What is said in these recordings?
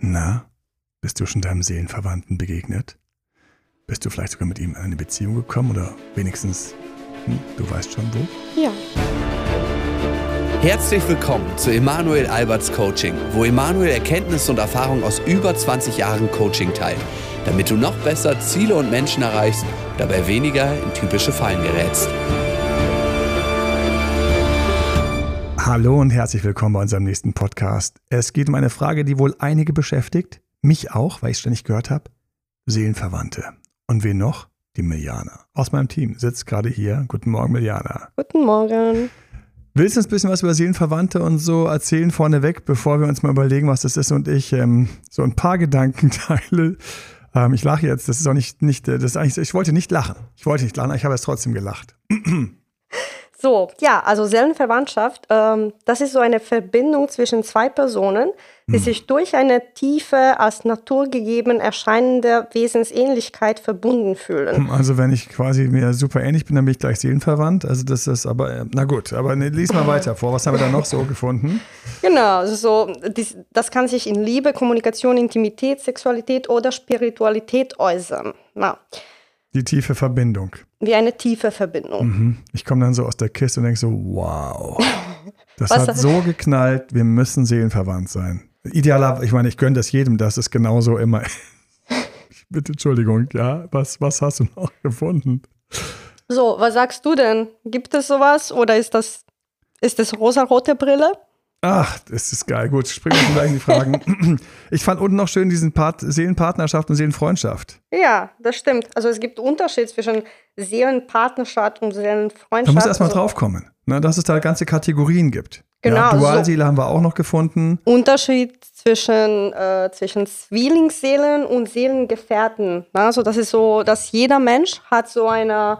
Na, bist du schon deinem Seelenverwandten begegnet? Bist du vielleicht sogar mit ihm in eine Beziehung gekommen oder wenigstens, hm, du weißt schon wo? Ja. Herzlich willkommen zu Emanuel Alberts Coaching, wo Emanuel Erkenntnisse und Erfahrung aus über 20 Jahren Coaching teilt, damit du noch besser Ziele und Menschen erreichst, dabei weniger in typische Fallen gerätst. Hallo und herzlich willkommen bei unserem nächsten Podcast. Es geht um eine Frage, die wohl einige beschäftigt, mich auch, weil ich es ständig gehört habe. Seelenverwandte. Und wen noch? Die Miliana. Aus meinem Team sitzt gerade hier. Guten Morgen, Miliana. Guten Morgen. Willst du uns ein bisschen was über Seelenverwandte und so erzählen vorneweg, bevor wir uns mal überlegen, was das ist und ich ähm, so ein paar Gedanken teile? Ähm, ich lache jetzt, das ist auch nicht, nicht das ist eigentlich, ich wollte nicht lachen. Ich wollte nicht lachen, ich habe es trotzdem gelacht. So, ja, also Seelenverwandtschaft, ähm, das ist so eine Verbindung zwischen zwei Personen, die Hm. sich durch eine tiefe, als naturgegeben erscheinende Wesensähnlichkeit verbunden fühlen. Also wenn ich quasi mir super ähnlich bin, dann bin ich gleich seelenverwandt. Also das ist aber, äh, na gut, aber ne, lies mal weiter vor. Was haben wir da noch so gefunden? Genau, also so, dies, das kann sich in Liebe, Kommunikation, Intimität, Sexualität oder Spiritualität äußern. Na, Die tiefe Verbindung. Wie eine tiefe Verbindung. Mhm. Ich komme dann so aus der Kiste und denke so, wow. Das hat so geknallt, wir müssen seelenverwandt sein. Idealer, ich meine, ich gönne das jedem, dass es genauso immer Bitte, Entschuldigung, ja, was, was hast du noch gefunden? So, was sagst du denn? Gibt es sowas oder ist das, ist das rosarote Brille? Ach, das ist geil. Gut, springen wir gleich in die Fragen. Ich fand unten noch schön diesen Part Seelenpartnerschaft und Seelenfreundschaft. Ja, das stimmt. Also es gibt Unterschied zwischen Seelenpartnerschaft und Da Seelenfreundschaft. muss erst mal Also drauf kommen, ne, dass es da ganze Kategorien gibt. Genau, Ja, so- Dualseele haben wir auch noch gefunden. Unterschied zwischen, äh, zwischen Zwillingsseelen und Seelengefährten. Also das ist so, dass jeder Mensch hat so eine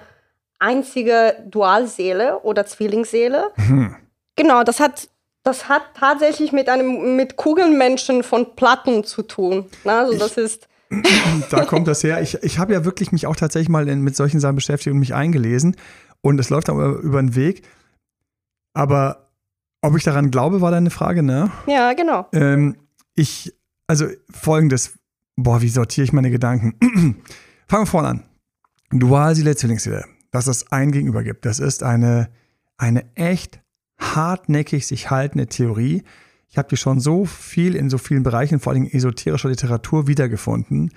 einzige Dualseele oder Zwillingsseele. Hm. Genau, das hat, das hat tatsächlich mit einem mit Kugelmenschen von Platten zu tun. Na, Also das ist Da kommt das her. Ich, ich habe ja wirklich mich auch tatsächlich mal in, mit solchen Sachen beschäftigt und mich eingelesen. Und es läuft aber über den Weg. Aber ob ich daran glaube, war deine Frage, ne? ja genau. Ähm, ich, also folgendes, boah, wie sortiere ich meine Gedanken? Fangen wir vorne an. Dualseele, Zwillingsseele, dass es ein Gegenüber gibt. Das ist eine, eine echt hartnäckig sich haltende Theorie. Ich habe die schon so viel in so vielen Bereichen, vor allem esoterischer Literatur, wiedergefunden.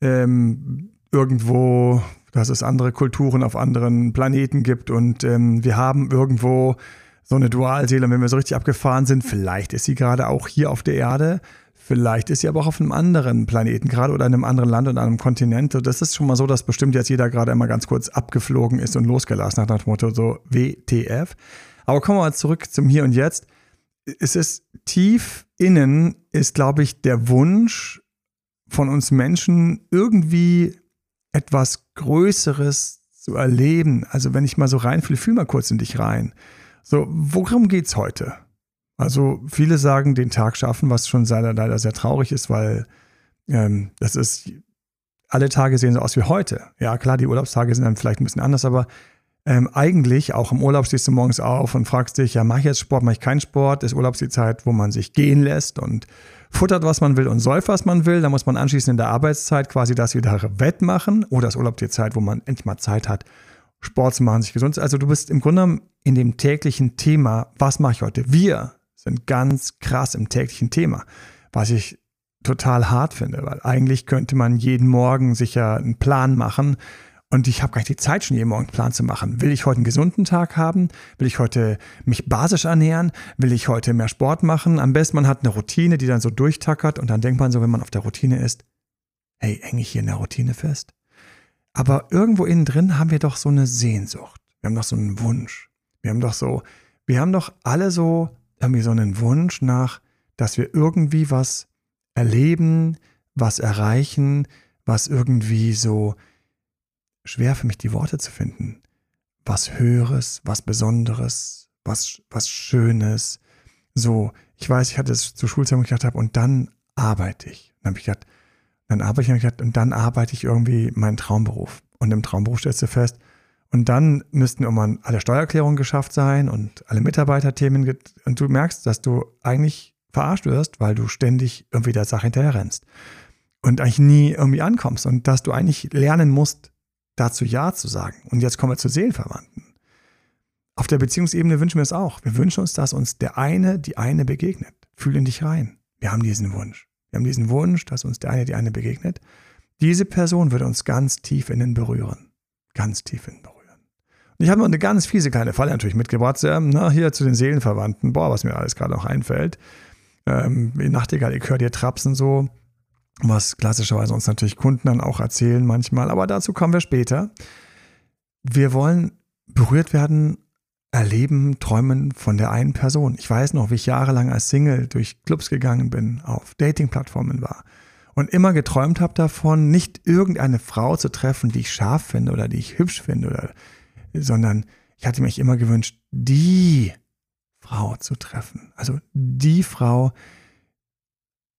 Ähm, irgendwo, dass es andere Kulturen auf anderen Planeten gibt und ähm, wir haben irgendwo so eine Dualseele, und wenn wir so richtig abgefahren sind, vielleicht ist sie gerade auch hier auf der Erde, vielleicht ist sie aber auch auf einem anderen Planeten gerade oder in einem anderen Land und einem Kontinent. Das ist schon mal so, dass bestimmt jetzt jeder gerade einmal ganz kurz abgeflogen ist und losgelassen hat nach dem Motto so WTF. Aber kommen wir mal zurück zum Hier und Jetzt. Es ist tief innen, ist, glaube ich, der Wunsch von uns Menschen irgendwie etwas Größeres zu erleben. Also wenn ich mal so reinfühle, fühl mal kurz in dich rein. So, worum geht's heute? Also viele sagen, den Tag schaffen, was schon leider, sehr traurig ist, weil ähm, das ist, alle Tage sehen so aus wie heute. Ja, klar, die Urlaubstage sind dann vielleicht ein bisschen anders, aber ähm, eigentlich, auch im Urlaub stehst du morgens auf und fragst dich, ja, mache ich jetzt Sport, mache ich keinen Sport? Ist Urlaub die Zeit, wo man sich gehen lässt und futtert, was man will und säuft, was man will. Da muss man anschließend in der Arbeitszeit quasi das wieder wettmachen. Oder ist Urlaub die Zeit, wo man endlich mal Zeit hat, Sport zu machen, sich gesund zu Also du bist im Grunde genommen in dem täglichen Thema, was mache ich heute? Wir sind ganz krass im täglichen Thema, was ich total hart finde, weil eigentlich könnte man jeden Morgen sich ja einen Plan machen und ich habe gar nicht die Zeit, schon jeden Morgen einen Plan zu machen. Will ich heute einen gesunden Tag haben? Will ich heute mich basisch ernähren? Will ich heute mehr Sport machen? Am besten man hat eine Routine, die dann so durchtackert und dann denkt man so, wenn man auf der Routine ist, hey, hänge ich hier in der Routine fest? Aber irgendwo innen drin haben wir doch so eine Sehnsucht. Wir haben doch so einen Wunsch. Wir haben doch so, wir haben doch alle so, irgendwie so einen Wunsch nach, dass wir irgendwie was erleben, was erreichen, was irgendwie so schwer für mich die Worte zu finden. Was Höheres, was Besonderes, was, was Schönes. So, ich weiß, ich hatte es zur Schulzeit, wo ich gedacht habe, und dann arbeite ich. Dann habe ich gedacht, dann arbeite ich, und ich gedacht, und dann arbeite ich irgendwie meinen Traumberuf. Und im Traumberuf stellst du fest, und dann müssten irgendwann alle Steuererklärungen geschafft sein und alle Mitarbeiterthemen. Und du merkst, dass du eigentlich verarscht wirst, weil du ständig irgendwie der Sache hinterher rennst und eigentlich nie irgendwie ankommst und dass du eigentlich lernen musst, dazu Ja zu sagen. Und jetzt kommen wir zu Seelenverwandten. Auf der Beziehungsebene wünschen wir es auch. Wir wünschen uns, dass uns der eine, die eine begegnet. Fühl in dich rein. Wir haben diesen Wunsch. Wir haben diesen Wunsch, dass uns der eine, die eine begegnet. Diese Person wird uns ganz tief innen berühren. Ganz tief innen berühren. Und ich habe noch eine ganz fiese kleine Falle natürlich mitgebracht. Na, hier zu den Seelenverwandten. Boah, was mir alles gerade noch einfällt. Ähm, Nachtigall, ich höre dir Trapsen so was klassischerweise uns natürlich Kunden dann auch erzählen manchmal, aber dazu kommen wir später. Wir wollen berührt werden, erleben, träumen von der einen Person. Ich weiß noch, wie ich jahrelang als Single durch Clubs gegangen bin, auf Dating-Plattformen war und immer geträumt habe davon, nicht irgendeine Frau zu treffen, die ich scharf finde oder die ich hübsch finde, oder, sondern ich hatte mich immer gewünscht, die Frau zu treffen. Also die Frau,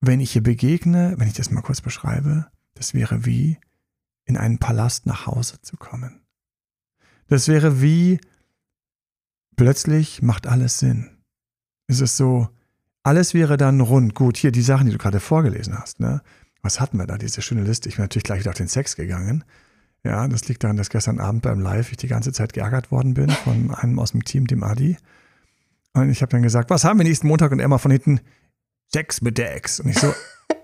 wenn ich ihr begegne, wenn ich das mal kurz beschreibe, das wäre wie in einen Palast nach Hause zu kommen. Das wäre wie plötzlich macht alles Sinn. Es ist so, alles wäre dann rund. Gut, hier die Sachen, die du gerade vorgelesen hast. Ne? Was hatten wir da, diese schöne Liste? Ich bin natürlich gleich wieder auf den Sex gegangen. Ja, das liegt daran, dass gestern Abend beim Live ich die ganze Zeit geärgert worden bin von einem aus dem Team, dem Adi. Und ich habe dann gesagt, was haben wir nächsten Montag? Und mal von hinten, Sex mit der Ex. Und ich so,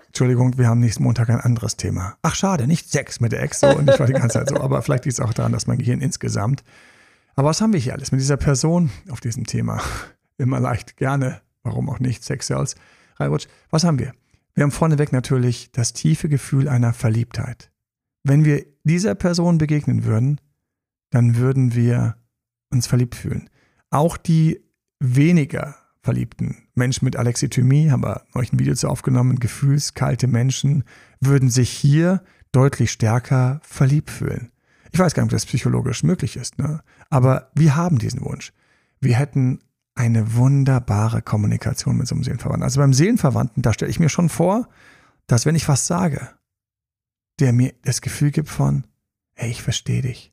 Entschuldigung, wir haben nächsten Montag ein anderes Thema. Ach, schade, nicht Sex mit der Ex. So, und ich war die ganze Zeit so, aber vielleicht liegt es auch daran, dass mein Gehirn insgesamt. Aber was haben wir hier alles mit dieser Person auf diesem Thema? Immer leicht, gerne, warum auch nicht, Sex Sales, reinrutscht. Was haben wir? Wir haben vorneweg natürlich das tiefe Gefühl einer Verliebtheit. Wenn wir dieser Person begegnen würden, dann würden wir uns verliebt fühlen. Auch die weniger verliebten Menschen mit Alexithymie, haben wir euch ein Video zu aufgenommen, gefühlskalte Menschen würden sich hier deutlich stärker verliebt fühlen. Ich weiß gar nicht, ob das psychologisch möglich ist, ne? aber wir haben diesen Wunsch. Wir hätten eine wunderbare Kommunikation mit so einem Seelenverwandten. Also beim Seelenverwandten, da stelle ich mir schon vor, dass wenn ich was sage, der mir das Gefühl gibt von, hey, ich verstehe dich.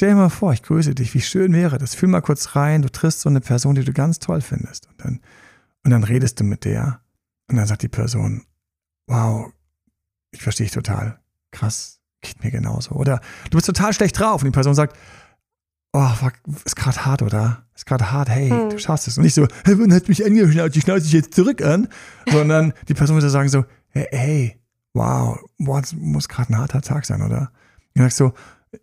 Stell dir mal vor, ich grüße dich, wie schön wäre das. Fühl mal kurz rein, du triffst so eine Person, die du ganz toll findest. Und dann, und dann redest du mit der und dann sagt die Person, wow, ich verstehe dich total. Krass, geht mir genauso. Oder du bist total schlecht drauf und die Person sagt, oh, fuck, ist gerade hart, oder? Ist gerade hart, hey, hm. du schaffst es. Und nicht so, hey, wann hat mich angeschnauzt, ich schnauze dich jetzt zurück an, sondern die Person würde sagen so, hey, hey wow, boah, das muss gerade ein harter Tag sein, oder? Und dann sagst so,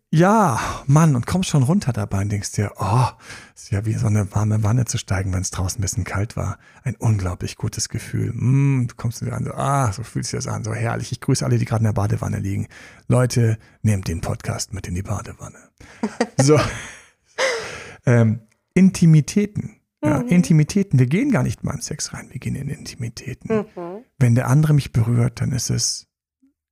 ja, Mann, und kommst schon runter dabei und denkst dir, oh, ist ja wie so eine warme Wanne zu steigen, wenn es draußen ein bisschen kalt war. Ein unglaublich gutes Gefühl. Mm, du kommst wieder an, so, ah, so fühlt sich das an, so herrlich. Ich grüße alle, die gerade in der Badewanne liegen. Leute, nehmt den Podcast mit in die Badewanne. so. ähm, Intimitäten. Ja, mhm. Intimitäten. Wir gehen gar nicht mal in Sex rein, wir gehen in Intimitäten. Mhm. Wenn der andere mich berührt, dann ist es,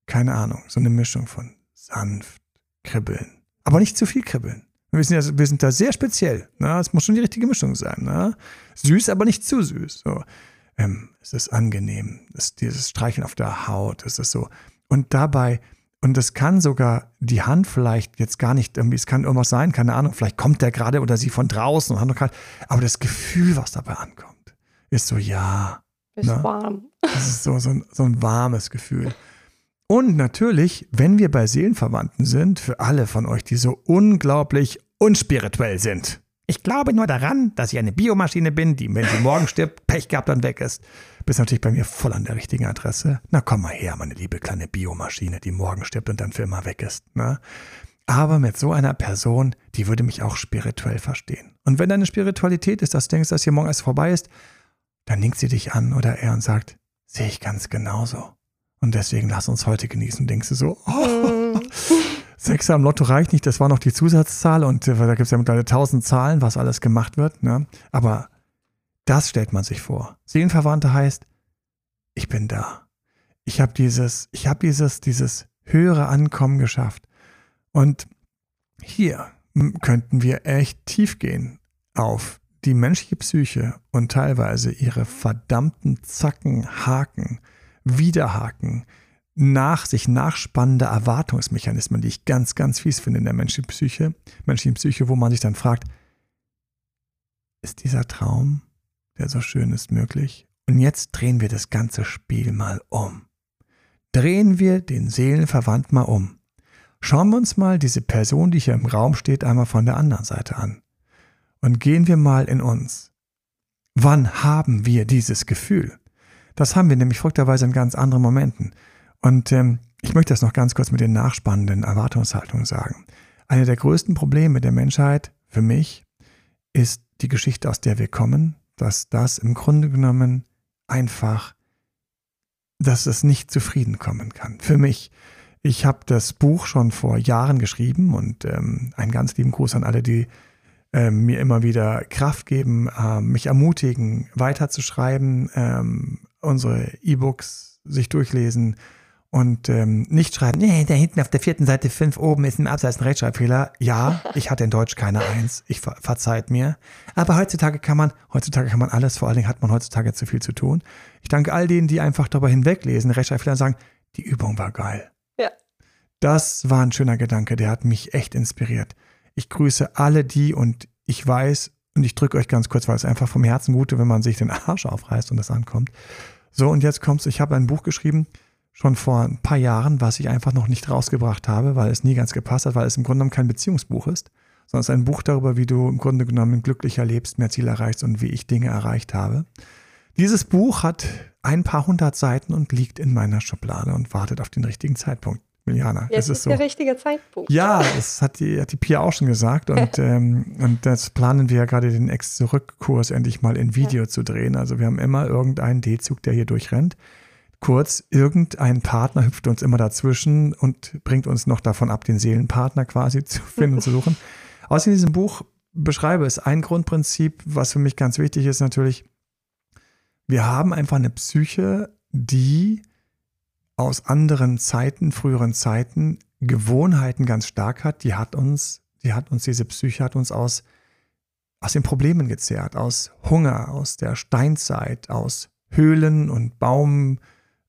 keine Ahnung, so eine Mischung von sanft, kribbeln. Aber nicht zu viel kribbeln. Wir sind, ja, wir sind da sehr speziell. Ne? Es muss schon die richtige Mischung sein. Ne? Süß, aber nicht zu süß. So. Ähm, es ist angenehm. Es dieses Streicheln auf der Haut. Es ist so. Und dabei, und es kann sogar die Hand vielleicht jetzt gar nicht irgendwie, es kann irgendwas sein, keine Ahnung, vielleicht kommt der gerade oder sie von draußen und hat noch kalt. Aber das Gefühl, was dabei ankommt, ist so, ja. Ist ne? warm. Das ist so, so, ein, so ein warmes Gefühl. Und natürlich, wenn wir bei Seelenverwandten sind, für alle von euch, die so unglaublich unspirituell sind. Ich glaube nur daran, dass ich eine Biomaschine bin, die, wenn sie morgen stirbt, Pech gehabt und weg ist. Bist natürlich bei mir voll an der richtigen Adresse. Na komm mal her, meine liebe kleine Biomaschine, die morgen stirbt und dann für immer weg ist. Ne? Aber mit so einer Person, die würde mich auch spirituell verstehen. Und wenn deine Spiritualität ist, dass du denkst, dass hier morgen alles vorbei ist, dann nickt sie dich an oder er und sagt, sehe ich ganz genauso. Und deswegen lass uns heute genießen. Denkst du so, oh, Sechser am Lotto reicht nicht, das war noch die Zusatzzahl und äh, da gibt es ja mittlerweile tausend Zahlen, was alles gemacht wird. Ne? Aber das stellt man sich vor. Seelenverwandte heißt, ich bin da. Ich habe dieses, ich habe dieses, dieses höhere Ankommen geschafft. Und hier könnten wir echt tief gehen auf die menschliche Psyche und teilweise ihre verdammten Zacken, Haken, Widerhaken, nach sich nachspannende Erwartungsmechanismen, die ich ganz, ganz fies finde in der menschlichen Psyche, menschlichen Psyche, wo man sich dann fragt, ist dieser Traum, der so schön ist, möglich? Und jetzt drehen wir das ganze Spiel mal um. Drehen wir den Seelenverwandt mal um. Schauen wir uns mal diese Person, die hier im Raum steht, einmal von der anderen Seite an. Und gehen wir mal in uns. Wann haben wir dieses Gefühl? Das haben wir nämlich folgterweise in ganz anderen Momenten. Und ähm, ich möchte das noch ganz kurz mit den nachspannenden Erwartungshaltungen sagen. Eine der größten Probleme der Menschheit für mich ist die Geschichte, aus der wir kommen, dass das im Grunde genommen einfach, dass es nicht zufrieden kommen kann. Für mich. Ich habe das Buch schon vor Jahren geschrieben und ähm, einen ganz lieben Gruß an alle, die äh, mir immer wieder Kraft geben, äh, mich ermutigen, weiterzuschreiben, ähm, unsere E-Books sich durchlesen und ähm, nicht schreiben, nee, da hinten auf der vierten Seite fünf oben ist ein Absatz ein Rechtschreibfehler. Ja, ich hatte in Deutsch keine Eins, ich ver verzeiht mir. Aber heutzutage kann man, heutzutage kann man alles, vor allen Dingen hat man heutzutage zu viel zu tun. Ich danke all denen, die einfach darüber hinweglesen, Rechtschreibfehler und sagen, die Übung war geil. Ja. Das war ein schöner Gedanke, der hat mich echt inspiriert. Ich grüße alle die und ich weiß, und ich drücke euch ganz kurz, weil es einfach vom Herzen gut ist, wenn man sich den Arsch aufreißt und das ankommt. So, und jetzt kommt's, ich habe ein Buch geschrieben, schon vor ein paar Jahren, was ich einfach noch nicht rausgebracht habe, weil es nie ganz gepasst hat, weil es im Grunde genommen kein Beziehungsbuch ist, sondern es ist ein Buch darüber, wie du im Grunde genommen glücklicher lebst, mehr Ziele erreichst und wie ich Dinge erreicht habe. Dieses Buch hat ein paar hundert Seiten und liegt in meiner Schublade und wartet auf den richtigen Zeitpunkt. Miliana, Jetzt ist, ist so. der richtige Zeitpunkt. Ja, das hat die, hat die Pia auch schon gesagt. Und, ähm, und das planen wir ja gerade den Ex-Zurück-Kurs endlich mal in Video zu drehen. Also wir haben immer irgendeinen D-Zug, der hier durchrennt. Kurz, irgendein Partner hüpft uns immer dazwischen und bringt uns noch davon ab, den Seelenpartner quasi zu finden und zu suchen. Aus in diesem Buch beschreibe es ein Grundprinzip, was für mich ganz wichtig ist natürlich. Wir haben einfach eine Psyche, die aus anderen Zeiten, früheren Zeiten, Gewohnheiten ganz stark hat. Die hat uns, die hat uns, diese Psyche hat uns aus, aus den Problemen gezehrt, aus Hunger, aus der Steinzeit, aus Höhlen und Baum,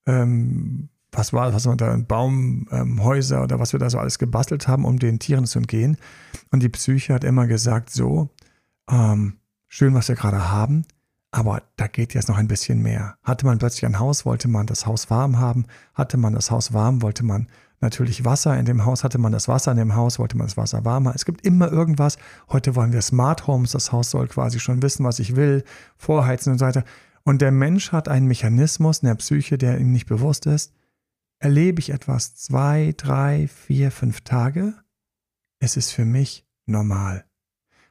ähm, was war, was war da, Baumhäuser ähm, oder was wir da so alles gebastelt haben, um den Tieren zu entgehen. Und die Psyche hat immer gesagt, so, ähm, schön, was wir gerade haben, aber da geht jetzt noch ein bisschen mehr. Hatte man plötzlich ein Haus, wollte man das Haus warm haben. Hatte man das Haus warm, wollte man natürlich Wasser in dem Haus. Hatte man das Wasser in dem Haus, wollte man das Wasser warm haben. Es gibt immer irgendwas. Heute wollen wir Smart Homes. Das Haus soll quasi schon wissen, was ich will, vorheizen und so weiter. Und der Mensch hat einen Mechanismus in der Psyche, der ihm nicht bewusst ist. Erlebe ich etwas zwei, drei, vier, fünf Tage, es ist für mich normal.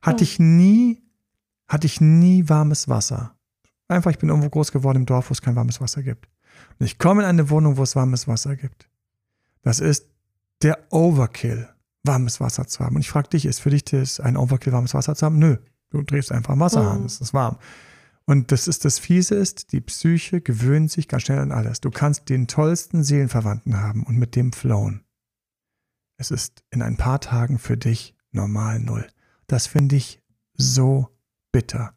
Hatte ich nie, hatte ich nie warmes Wasser. Einfach, ich bin irgendwo groß geworden im Dorf, wo es kein warmes Wasser gibt. Und ich komme in eine Wohnung, wo es warmes Wasser gibt. Das ist der Overkill, warmes Wasser zu haben. Und ich frage dich, ist für dich das ein Overkill, warmes Wasser zu haben? Nö, du drehst einfach Wasser mhm. an, es ist warm. Und das ist das Fiese ist, die Psyche gewöhnt sich ganz schnell an alles. Du kannst den tollsten Seelenverwandten haben und mit dem flown. Es ist in ein paar Tagen für dich normal null. Das finde ich so bitter.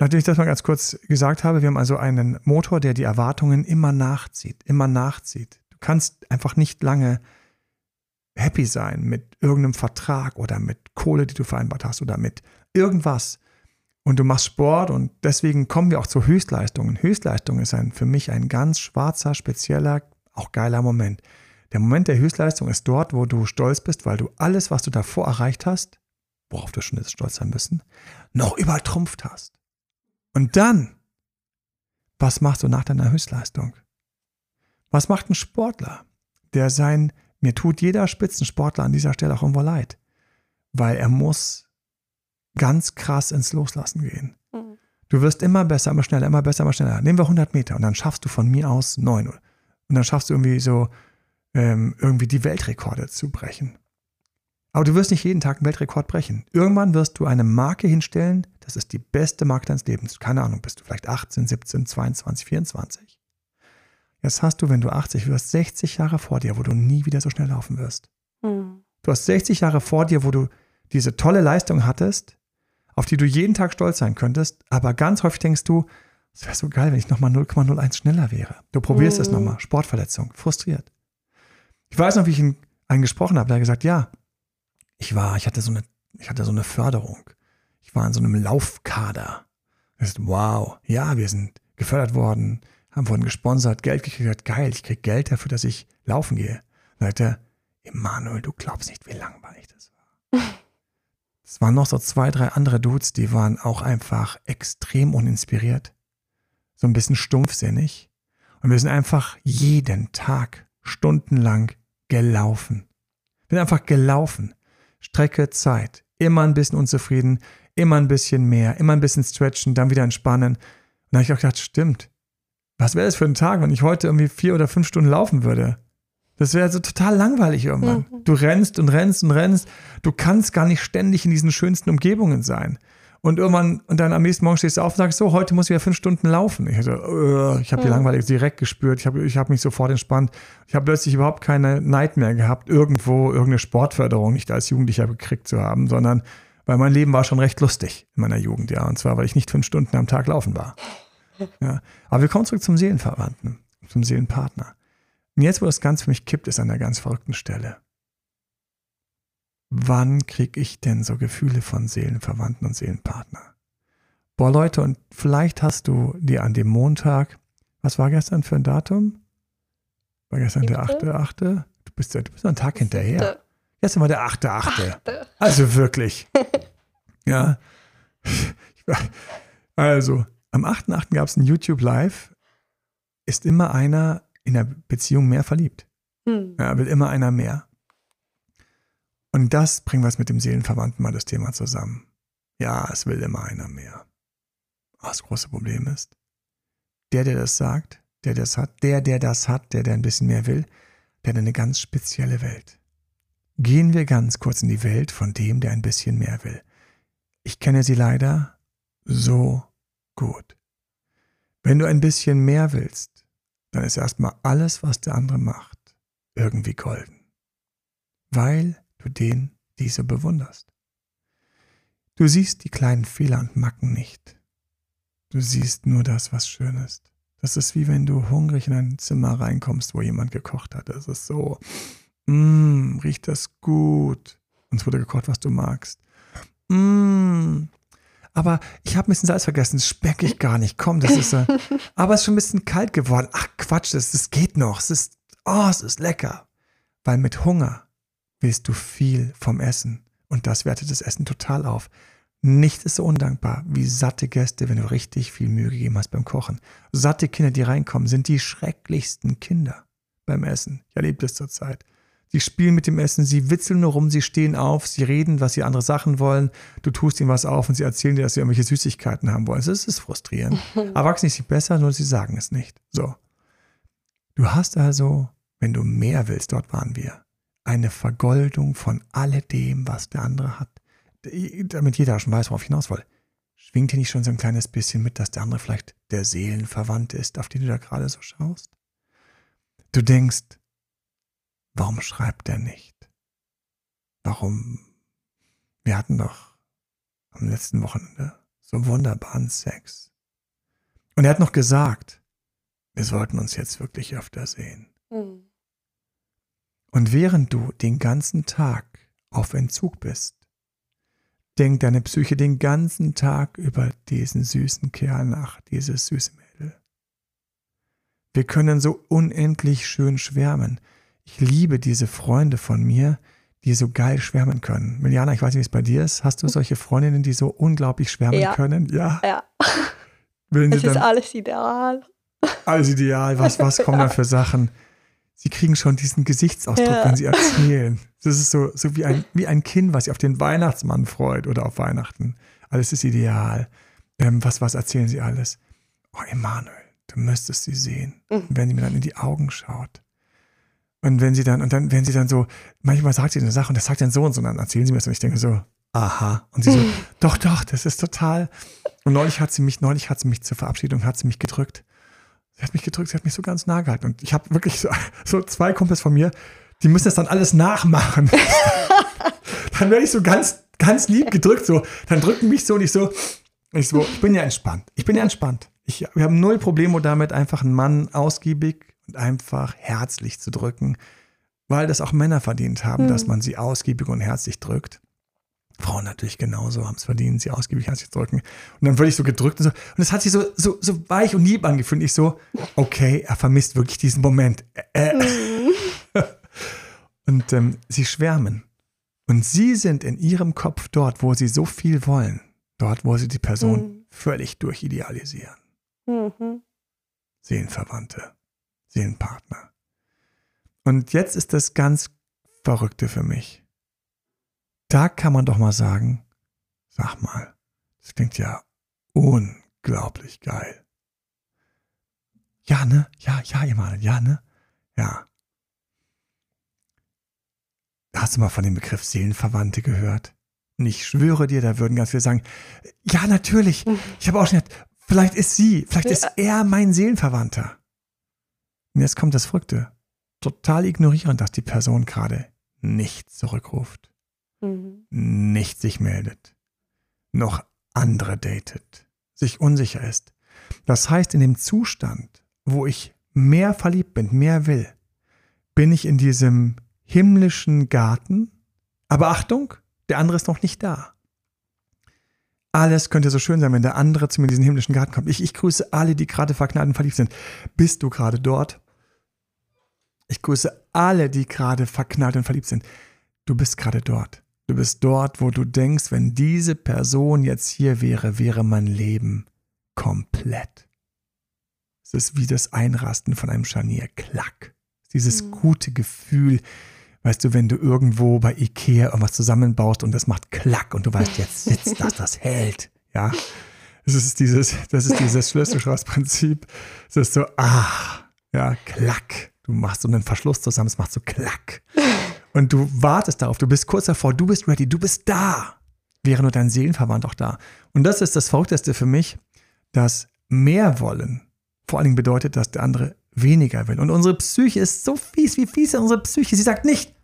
Nachdem ich das mal ganz kurz gesagt habe, wir haben also einen Motor, der die Erwartungen immer nachzieht, immer nachzieht. Du kannst einfach nicht lange happy sein mit irgendeinem Vertrag oder mit Kohle, die du vereinbart hast oder mit irgendwas. Und du machst Sport und deswegen kommen wir auch zu Höchstleistungen. Höchstleistung ist ein, für mich ein ganz schwarzer, spezieller, auch geiler Moment. Der Moment der Höchstleistung ist dort, wo du stolz bist, weil du alles, was du davor erreicht hast, worauf du schon jetzt stolz sein müssen, noch übertrumpft hast. Und dann, was machst du nach deiner Höchstleistung? Was macht ein Sportler, der sein, mir tut jeder Spitzensportler an dieser Stelle auch irgendwo leid, weil er muss ganz krass ins Loslassen gehen. Mhm. Du wirst immer besser, immer schneller, immer besser, immer schneller. Nehmen wir 100 Meter und dann schaffst du von mir aus 9. Und dann schaffst du irgendwie so, ähm, irgendwie die Weltrekorde zu brechen. Aber du wirst nicht jeden Tag einen Weltrekord brechen. Irgendwann wirst du eine Marke hinstellen, das ist die beste Marke deines Lebens. Keine Ahnung, bist du vielleicht 18, 17, 22, 24. Jetzt hast du, wenn du 80 wirst, 60 Jahre vor dir, wo du nie wieder so schnell laufen wirst. Mhm. Du hast 60 Jahre vor dir, wo du diese tolle Leistung hattest, auf die du jeden Tag stolz sein könntest, aber ganz häufig denkst du, es wäre so geil, wenn ich nochmal 0,01 schneller wäre. Du probierst mhm. es nochmal, Sportverletzung, frustriert. Ich weiß noch, wie ich einen gesprochen habe, der hat gesagt, ja, ich war, ich hatte so eine, ich hatte so eine Förderung. Ich war in so einem Laufkader. Ist, wow, ja, wir sind gefördert worden, haben wurden gesponsert, Geld gekriegt, geil, ich krieg Geld dafür, dass ich laufen gehe. Sagt er, Emanuel, du glaubst nicht, wie langweilig das war. Es waren noch so zwei, drei andere Dudes, die waren auch einfach extrem uninspiriert. So ein bisschen stumpfsinnig. Und wir sind einfach jeden Tag stundenlang gelaufen. Wir sind einfach gelaufen. Strecke, Zeit. Immer ein bisschen unzufrieden, immer ein bisschen mehr, immer ein bisschen stretchen, dann wieder entspannen. Und dann habe ich auch gedacht, stimmt. Was wäre das für ein Tag, wenn ich heute irgendwie vier oder fünf Stunden laufen würde? Das wäre so total langweilig irgendwann. Mhm. Du rennst und rennst und rennst. Du kannst gar nicht ständig in diesen schönsten Umgebungen sein. Und irgendwann, und dann am nächsten Morgen stehst du auf und sagst, so, heute muss ich ja fünf Stunden laufen. Ich, hatte, uh, ich habe die mhm. Langweile direkt gespürt. Ich habe ich hab mich sofort entspannt. Ich habe plötzlich überhaupt keine Neid mehr gehabt, irgendwo irgendeine Sportförderung nicht als Jugendlicher gekriegt zu haben, sondern weil mein Leben war schon recht lustig in meiner Jugend, ja. Und zwar, weil ich nicht fünf Stunden am Tag laufen war. Ja. Aber wir kommen zurück zum Seelenverwandten, zum Seelenpartner. Und jetzt, wo das Ganze für mich kippt, ist an einer ganz verrückten Stelle. Wann kriege ich denn so Gefühle von Seelenverwandten und Seelenpartner? Boah, Leute, und vielleicht hast du dir an dem Montag, was war gestern für ein Datum? War gestern der 8.8.? Du bist, du bist einen Tag hinterher. Gestern war der 8.8. Also wirklich. ja. Also, am 8.8. gab es ein YouTube Live. Ist immer einer in der Beziehung mehr verliebt. Hm. Ja, will immer einer mehr. Und das bringen wir es mit dem Seelenverwandten mal das Thema zusammen. Ja, es will immer einer mehr. Aber das große Problem ist, der, der das sagt, der das hat, der, der das hat, der, der ein bisschen mehr will, der hat eine ganz spezielle Welt. Gehen wir ganz kurz in die Welt von dem, der ein bisschen mehr will. Ich kenne sie leider so gut. Wenn du ein bisschen mehr willst, dann ist erstmal alles, was der andere macht, irgendwie golden. Weil du den, diese bewunderst. Du siehst die kleinen Fehler und Macken nicht. Du siehst nur das, was schön ist. Das ist wie wenn du hungrig in ein Zimmer reinkommst, wo jemand gekocht hat. Das ist so, mmm, riecht das gut. Und es wurde gekocht, was du magst. Mmm. Aber ich habe ein bisschen Salz vergessen, das schmecke ich gar nicht. Komm, das ist. Äh, aber es ist schon ein bisschen kalt geworden. Ach Quatsch, das, das geht noch. Es ist, oh, es ist lecker. Weil mit Hunger willst du viel vom Essen. Und das wertet das Essen total auf. Nichts ist so undankbar wie satte Gäste, wenn du richtig viel Mühe gegeben hast beim Kochen. Satte Kinder, die reinkommen, sind die schrecklichsten Kinder beim Essen. Ich erlebe das zurzeit. Sie spielen mit dem Essen, sie witzeln nur rum, sie stehen auf, sie reden, was sie andere Sachen wollen. Du tust ihnen was auf und sie erzählen dir, dass sie irgendwelche Süßigkeiten haben wollen. Das ist frustrierend. Erwachsene sind besser, nur sie sagen es nicht. So. Du hast also, wenn du mehr willst, dort waren wir, eine Vergoldung von alledem, was der andere hat. Damit jeder schon weiß, worauf ich hinaus will. Schwingt hier nicht schon so ein kleines bisschen mit, dass der andere vielleicht der Seelenverwandte ist, auf den du da gerade so schaust? Du denkst, warum schreibt er nicht? Warum? Wir hatten doch am letzten Wochenende so wunderbaren Sex. Und er hat noch gesagt, wir sollten uns jetzt wirklich öfter sehen. Und während du den ganzen Tag auf Entzug bist, denkt deine Psyche den ganzen Tag über diesen süßen Kerl nach, dieses süße Mädel. Wir können so unendlich schön schwärmen. Ich liebe diese Freunde von mir, die so geil schwärmen können. Miliana, ich weiß nicht, wie es bei dir ist. Hast du solche Freundinnen, die so unglaublich schwärmen ja. können? Ja. Ja. Es ist alles ideal. Alles ideal. Was, was kommen ja. da für Sachen? Sie kriegen schon diesen Gesichtsausdruck, ja. wenn sie erzählen. Das ist so, so wie, ein, wie ein Kind, was sich auf den Weihnachtsmann freut oder auf Weihnachten. Alles ist ideal. Ähm, was, was erzählen sie alles? Oh, Emanuel, du müsstest sie sehen. Mhm. wenn sie mir dann in die Augen schaut. Und wenn sie dann, und dann, wenn sie dann so, manchmal sagt sie eine Sache und das sagt dann so und so, und dann erzählen sie mir das und ich denke so, aha. Und sie so, doch, doch, das ist total. Und neulich hat sie mich, neulich hat sie mich zur Verabschiedung, hat sie mich gedrückt. Sie hat mich gedrückt, sie hat mich so ganz nah gehalten. Und ich habe wirklich so, so, zwei Kumpels von mir, die müssen das dann alles nachmachen. dann werde ich so ganz, ganz lieb gedrückt, so. Dann drücken mich so und ich so, ich so, ich bin ja entspannt. Ich bin ja entspannt. Ich, wir haben null Probleme damit, einfach einen Mann ausgiebig und einfach herzlich zu drücken, weil das auch Männer verdient haben, mhm. dass man sie ausgiebig und herzlich drückt. Frauen natürlich genauso, haben es verdient, sie ausgiebig an sich drücken. Und dann wurde ich so gedrückt und so. Und es hat sich so, so, so weich und lieb angefühlt. Ich so, okay, er vermisst wirklich diesen Moment. Äh. und ähm, sie schwärmen. Und sie sind in ihrem Kopf dort, wo sie so viel wollen. Dort, wo sie die Person mhm. völlig durchidealisieren. Mhm. Seelenverwandte, Seelenpartner. Und jetzt ist das ganz Verrückte für mich. Da kann man doch mal sagen, sag mal, das klingt ja unglaublich geil. Ja, ne? Ja, ja, Emanuel, ja, ne? Ja. Hast du mal von dem Begriff Seelenverwandte gehört? Und ich schwöre dir, da würden ganz viele sagen, ja, natürlich. Ich habe auch schon gedacht, vielleicht ist sie, vielleicht ist er mein Seelenverwandter. Und jetzt kommt das Verrückte. Total ignorieren, dass die Person gerade nicht zurückruft, mhm. nicht sich meldet, noch andere datet, sich unsicher ist. Das heißt, in dem Zustand, wo ich mehr verliebt bin, mehr will, bin ich in diesem himmlischen Garten. Aber Achtung, der andere ist noch nicht da. Alles könnte so schön sein, wenn der andere zu mir in diesen himmlischen Garten kommt. Ich, ich grüße alle, die gerade verknallt und verliebt sind. Bist du gerade dort? Ich grüße alle, die gerade verknallt und verliebt sind. Du bist gerade dort. Du bist dort, wo du denkst, wenn diese Person jetzt hier wäre, wäre mein Leben komplett. Es ist wie das Einrasten von einem Scharnier. Klack. Dieses mhm. gute Gefühl, weißt du, wenn du irgendwo bei Ikea irgendwas zusammenbaust und das macht Klack und du weißt, jetzt sitzt das, das hält. Ja. Das ist dieses, das ist dieses Schlüsselschlossprinzip. Es ist so, ah, ja, Klack. Du machst so einen Verschluss zusammen, es macht so Klack. Und du wartest darauf, du bist kurz davor, du bist ready, du bist da. Wäre nur dein Seelenverwandt auch da. Und das ist das Verrückteste für mich, dass mehr wollen vor allen Dingen bedeutet, dass der andere weniger will. Und unsere Psyche ist so fies, wie fies ist unsere Psyche. Sie sagt nicht,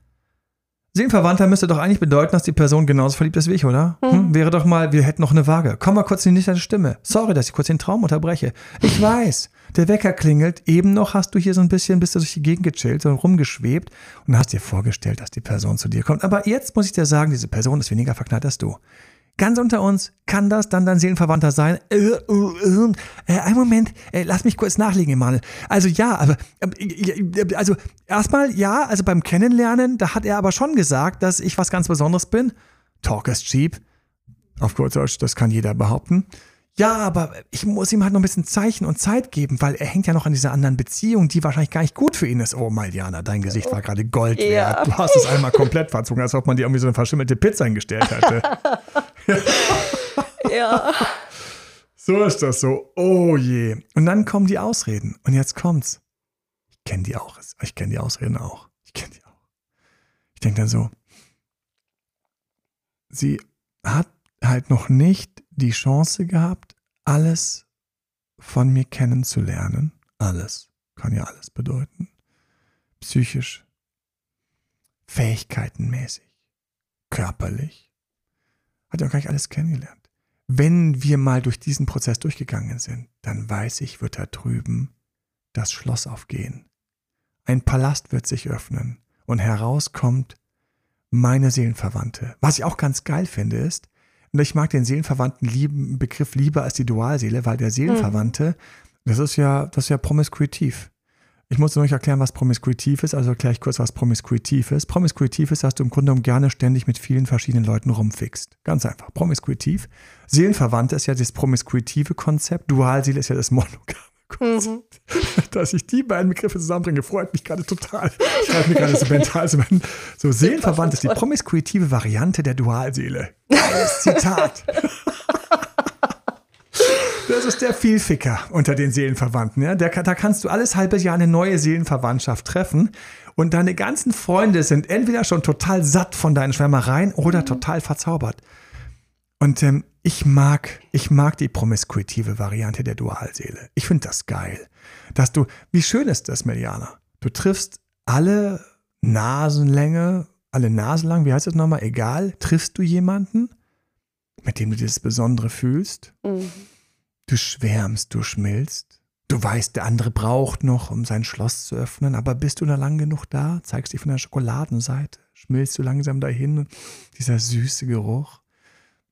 Seelenverwandter müsste doch eigentlich bedeuten, dass die Person genauso verliebt ist wie ich, oder? Hm. Hm? Wäre doch mal, wir hätten noch eine Waage. Komm mal kurz in die nüchterne Stimme. Sorry, dass ich kurz den Traum unterbreche. Ich weiß, der Wecker klingelt. Eben noch hast du hier so ein bisschen, bist du durch die Gegend gechillt und rumgeschwebt und hast dir vorgestellt, dass die Person zu dir kommt. Aber jetzt muss ich dir sagen, diese Person ist weniger verknallt als du. Ganz unter uns, kann das dann dein Seelenverwandter sein? Äh, äh, äh, äh ein Moment, äh, lass mich kurz nachlegen, Emanuel. Also ja, aber äh, also erstmal ja, also beim Kennenlernen, da hat er aber schon gesagt, dass ich was ganz Besonderes bin. Talk is cheap. Auf kurz Deutsch, das kann jeder behaupten. Ja, aber ich muss ihm halt noch ein bisschen Zeichen und Zeit geben, weil er hängt ja noch an dieser anderen Beziehung, die wahrscheinlich gar nicht gut für ihn ist. Oh, Maliana, dein Gesicht war gerade Gold wert. Ja. Du hast es einmal komplett verzogen, als ob man dir irgendwie so eine verschimmelte Pizza hingestellt hätte. ja. So ist das so. Oh je. Und dann kommen die Ausreden. Und jetzt kommt's. Ich kenne die auch. Ich kenne die Ausreden auch. Ich kenne die auch. Ich denke dann so, sie hat halt noch nicht die Chance gehabt, alles von mir kennenzulernen. Alles. Kann ja alles bedeuten. Psychisch, fähigkeitenmäßig, körperlich. Hat ja auch gar nicht alles kennengelernt. Wenn wir mal durch diesen Prozess durchgegangen sind, dann weiß ich, wird da drüben das Schloss aufgehen. Ein Palast wird sich öffnen und herauskommt meine Seelenverwandte. Was ich auch ganz geil finde, ist, und ich mag den Seelenverwandten lieben, Begriff lieber als die Dualseele, weil der Seelenverwandte, mhm. das ist ja, das ist ja promiskuitiv. Ich muss nicht erklären, was promiskuitiv ist, also erkläre ich kurz, was promiskuitiv ist. Promiskuitiv ist, dass du im Grunde genommen gerne ständig mit vielen verschiedenen Leuten rumfickst. Ganz einfach. Promiskuitiv. Seelenverwandte ist ja das promiskuitive Konzept. Dualseele ist ja das monogame Mhm. Dass ich die beiden Begriffe zusammenbringe, freut mich gerade total. Ich schreibe mir gerade so mental so, so seelenverwandt ist die promiskuitive Variante der Dualseele. Geiles Zitat. Das ist der Vielficker unter den Seelenverwandten. Ja? Der, da kannst du alles halbe Jahr eine neue Seelenverwandtschaft treffen und deine ganzen Freunde sind entweder schon total satt von deinen Schwärmereien oder mhm. total verzaubert. Und ähm, ich mag, ich mag die promiskuitive Variante der Dualseele. Ich finde das geil. Dass du, wie schön ist das, Meliana? Du triffst alle Nasenlänge, alle Nasen wie heißt das nochmal? Egal, triffst du jemanden, mit dem du dieses Besondere fühlst. Mhm. Du schwärmst, du schmilzt. Du weißt, der andere braucht noch, um sein Schloss zu öffnen, aber bist du da lang genug da? Zeigst dich von der Schokoladenseite, schmilzt du langsam dahin, dieser süße Geruch.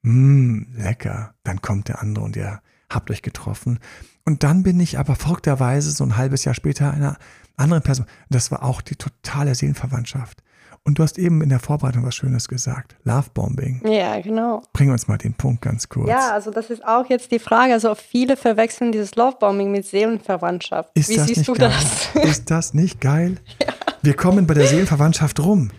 mm, lecker. Dann kommt der andere und ihr habt euch getroffen. Und dann bin ich aber verrückterweise so ein halbes Jahr später einer anderen Person. Das war auch die totale Seelenverwandtschaft. Und du hast eben in der Vorbereitung was Schönes gesagt. Lovebombing. Ja, genau. Bring uns mal den Punkt ganz kurz. Ja, also das ist auch jetzt die Frage. Also viele verwechseln dieses Lovebombing mit Seelenverwandtschaft. Ist Wie das siehst nicht du geil? das? Ist das nicht geil? Wir kommen bei der Seelenverwandtschaft rum.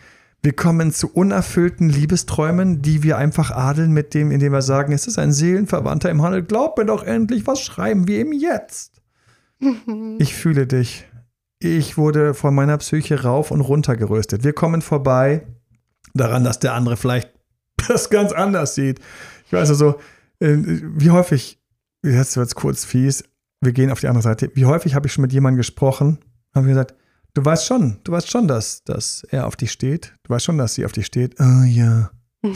Wir kommen zu unerfüllten Liebesträumen, die wir einfach adeln mit dem, indem wir sagen, es ist ein Seelenverwandter im Handel. Glaub mir doch endlich, was schreiben wir ihm jetzt? Ich fühle dich. Ich wurde von meiner Psyche rauf und runter geröstet. Wir kommen vorbei daran, dass der andere vielleicht das ganz anders sieht. Ich weiß also, äh, wie häufig, jetzt wird es kurz fies, wir gehen auf die andere Seite. Wie häufig habe ich schon mit jemandem gesprochen, haben wir gesagt, du weißt schon, du weißt schon, dass, dass er auf dich steht. Du weißt schon, dass sie auf dich steht. Oh ja.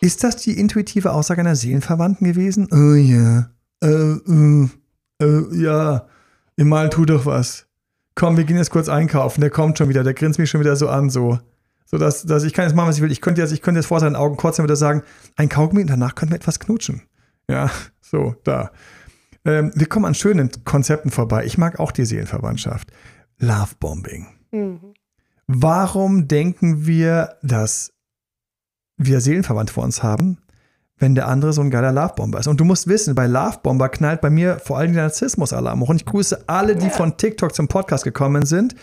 Ist das die intuitive Aussage einer Seelenverwandten gewesen? Oh ja. Äh, äh, äh, ja. Mal tu doch was. Komm, wir gehen jetzt kurz einkaufen. Der kommt schon wieder, der grinst mich schon wieder so an, so. So dass, dass ich kann jetzt machen, was ich will. Ich könnte jetzt, ich könnte jetzt vor seinen Augen kurz wieder sagen, ein Kaugummi und danach können wir etwas knutschen. Ja, so, da. Ähm, wir kommen an schönen Konzepten vorbei. Ich mag auch die Seelenverwandtschaft. Lovebombing. Mhm. Warum denken wir, dass wir Seelenverwandt vor uns haben, wenn der andere so ein geiler Lovebomber ist? Und du musst wissen, bei Lovebomber knallt bei mir vor allem der Narzissmus-Alarm hoch. Und ich grüße alle, die von TikTok zum Podcast gekommen sind,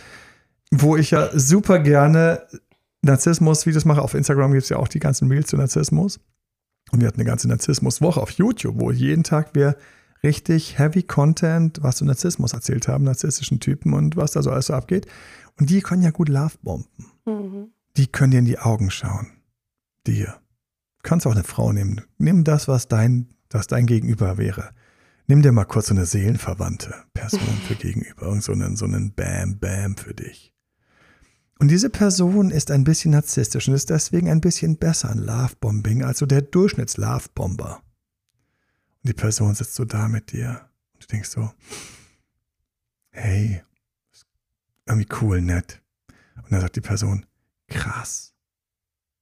wo ich ja super gerne Narzissmus-Videos mache. Auf Instagram gibt es ja auch die ganzen Reels zu Narzissmus. Und wir hatten eine ganze Narzissmus-Woche auf YouTube, wo jeden Tag wir richtig heavy Content, was zu Narzissmus erzählt haben, narzisstischen Typen und was da so alles so abgeht. Und die können ja gut Lovebomben. Mhm. Die können dir in die Augen schauen. Dir. Du kannst auch eine Frau nehmen. Nimm das, was dein, was dein Gegenüber wäre. Nimm dir mal kurz so eine seelenverwandte Person für Gegenüber. Irgend so einen, so einen Bam, Bam für dich. Und diese Person ist ein bisschen narzisstisch und ist deswegen ein bisschen besser an Lovebombing als so der Durchschnitts-Lovebomber. Und die Person sitzt so da mit dir und du denkst so, hey, ist irgendwie cool, nett. Und dann sagt die Person, krass,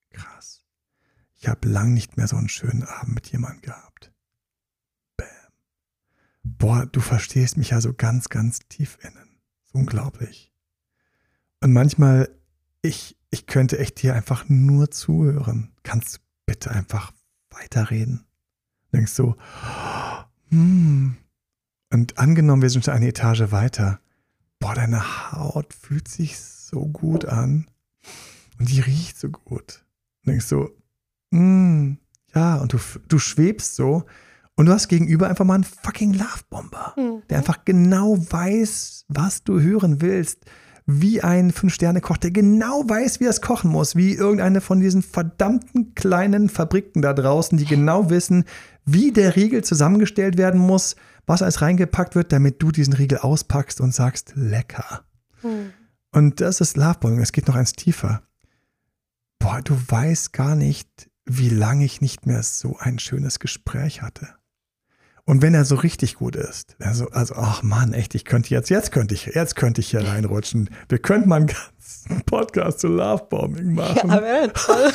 krass. Ich habe lang nicht mehr so einen schönen Abend mit jemandem gehabt. Bam. Boah, du verstehst mich ja so ganz, ganz tief innen. So unglaublich. Und manchmal, ich, ich könnte echt dir einfach nur zuhören. Kannst du bitte einfach weiterreden? Denkst du, hm. Und angenommen, wir sind schon eine Etage weiter. Boah, deine Haut fühlt sich so gut an. Und die riecht so gut. Denkst du, hm, ja, und du, du schwebst so. Und du hast gegenüber einfach mal einen fucking Lovebomber, Mhm. der einfach genau weiß, was du hören willst wie ein Fünf-Sterne-Koch, der genau weiß, wie er es kochen muss, wie irgendeine von diesen verdammten kleinen Fabriken da draußen, die genau wissen, wie der Riegel zusammengestellt werden muss, was alles reingepackt wird, damit du diesen Riegel auspackst und sagst, lecker. Mhm. Und das ist Lovebombing, es geht noch eins tiefer. Boah, du weißt gar nicht, wie lange ich nicht mehr so ein schönes Gespräch hatte. Und wenn er so richtig gut ist, also, also, ach Mann, echt, ich könnte jetzt, jetzt könnte ich, jetzt könnte ich hier reinrutschen. Wir könnten mal einen ganzen Podcast zu Lovebombing machen. Ja, wäre toll.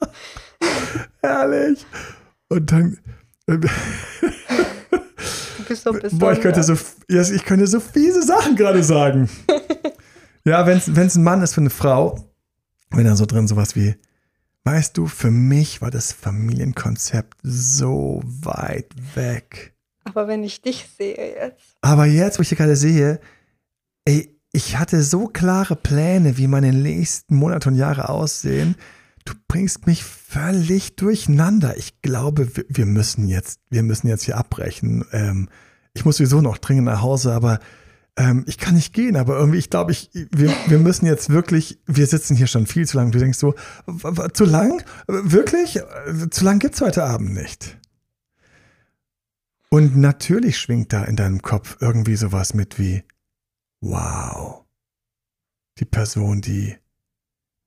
Herrlich. Und dann, äh, Du bist boah, ich könnte so, ich könnte so fiese Sachen gerade sagen. ja, wenn es ein Mann ist für eine Frau, wenn da so drin sowas wie, weißt du, für mich war das Familienkonzept so weit weg. Aber wenn ich dich sehe jetzt. Aber jetzt, wo ich hier gerade sehe, ey, ich hatte so klare Pläne, wie meine nächsten Monate und Jahre aussehen. Du bringst mich völlig durcheinander. Ich glaube, wir- wir müssen jetzt, wir müssen jetzt hier abbrechen. Ähm, ich muss sowieso noch dringend nach Hause, aber ähm, ich kann nicht gehen. Aber irgendwie, ich glaube, ich, wir, wir müssen jetzt wirklich, wir sitzen hier schon viel zu lang. Du denkst so, zu lang? Wirklich? Zu lang gibt's heute Abend nicht. Und natürlich schwingt da in deinem Kopf irgendwie sowas mit wie, wow, die Person, die,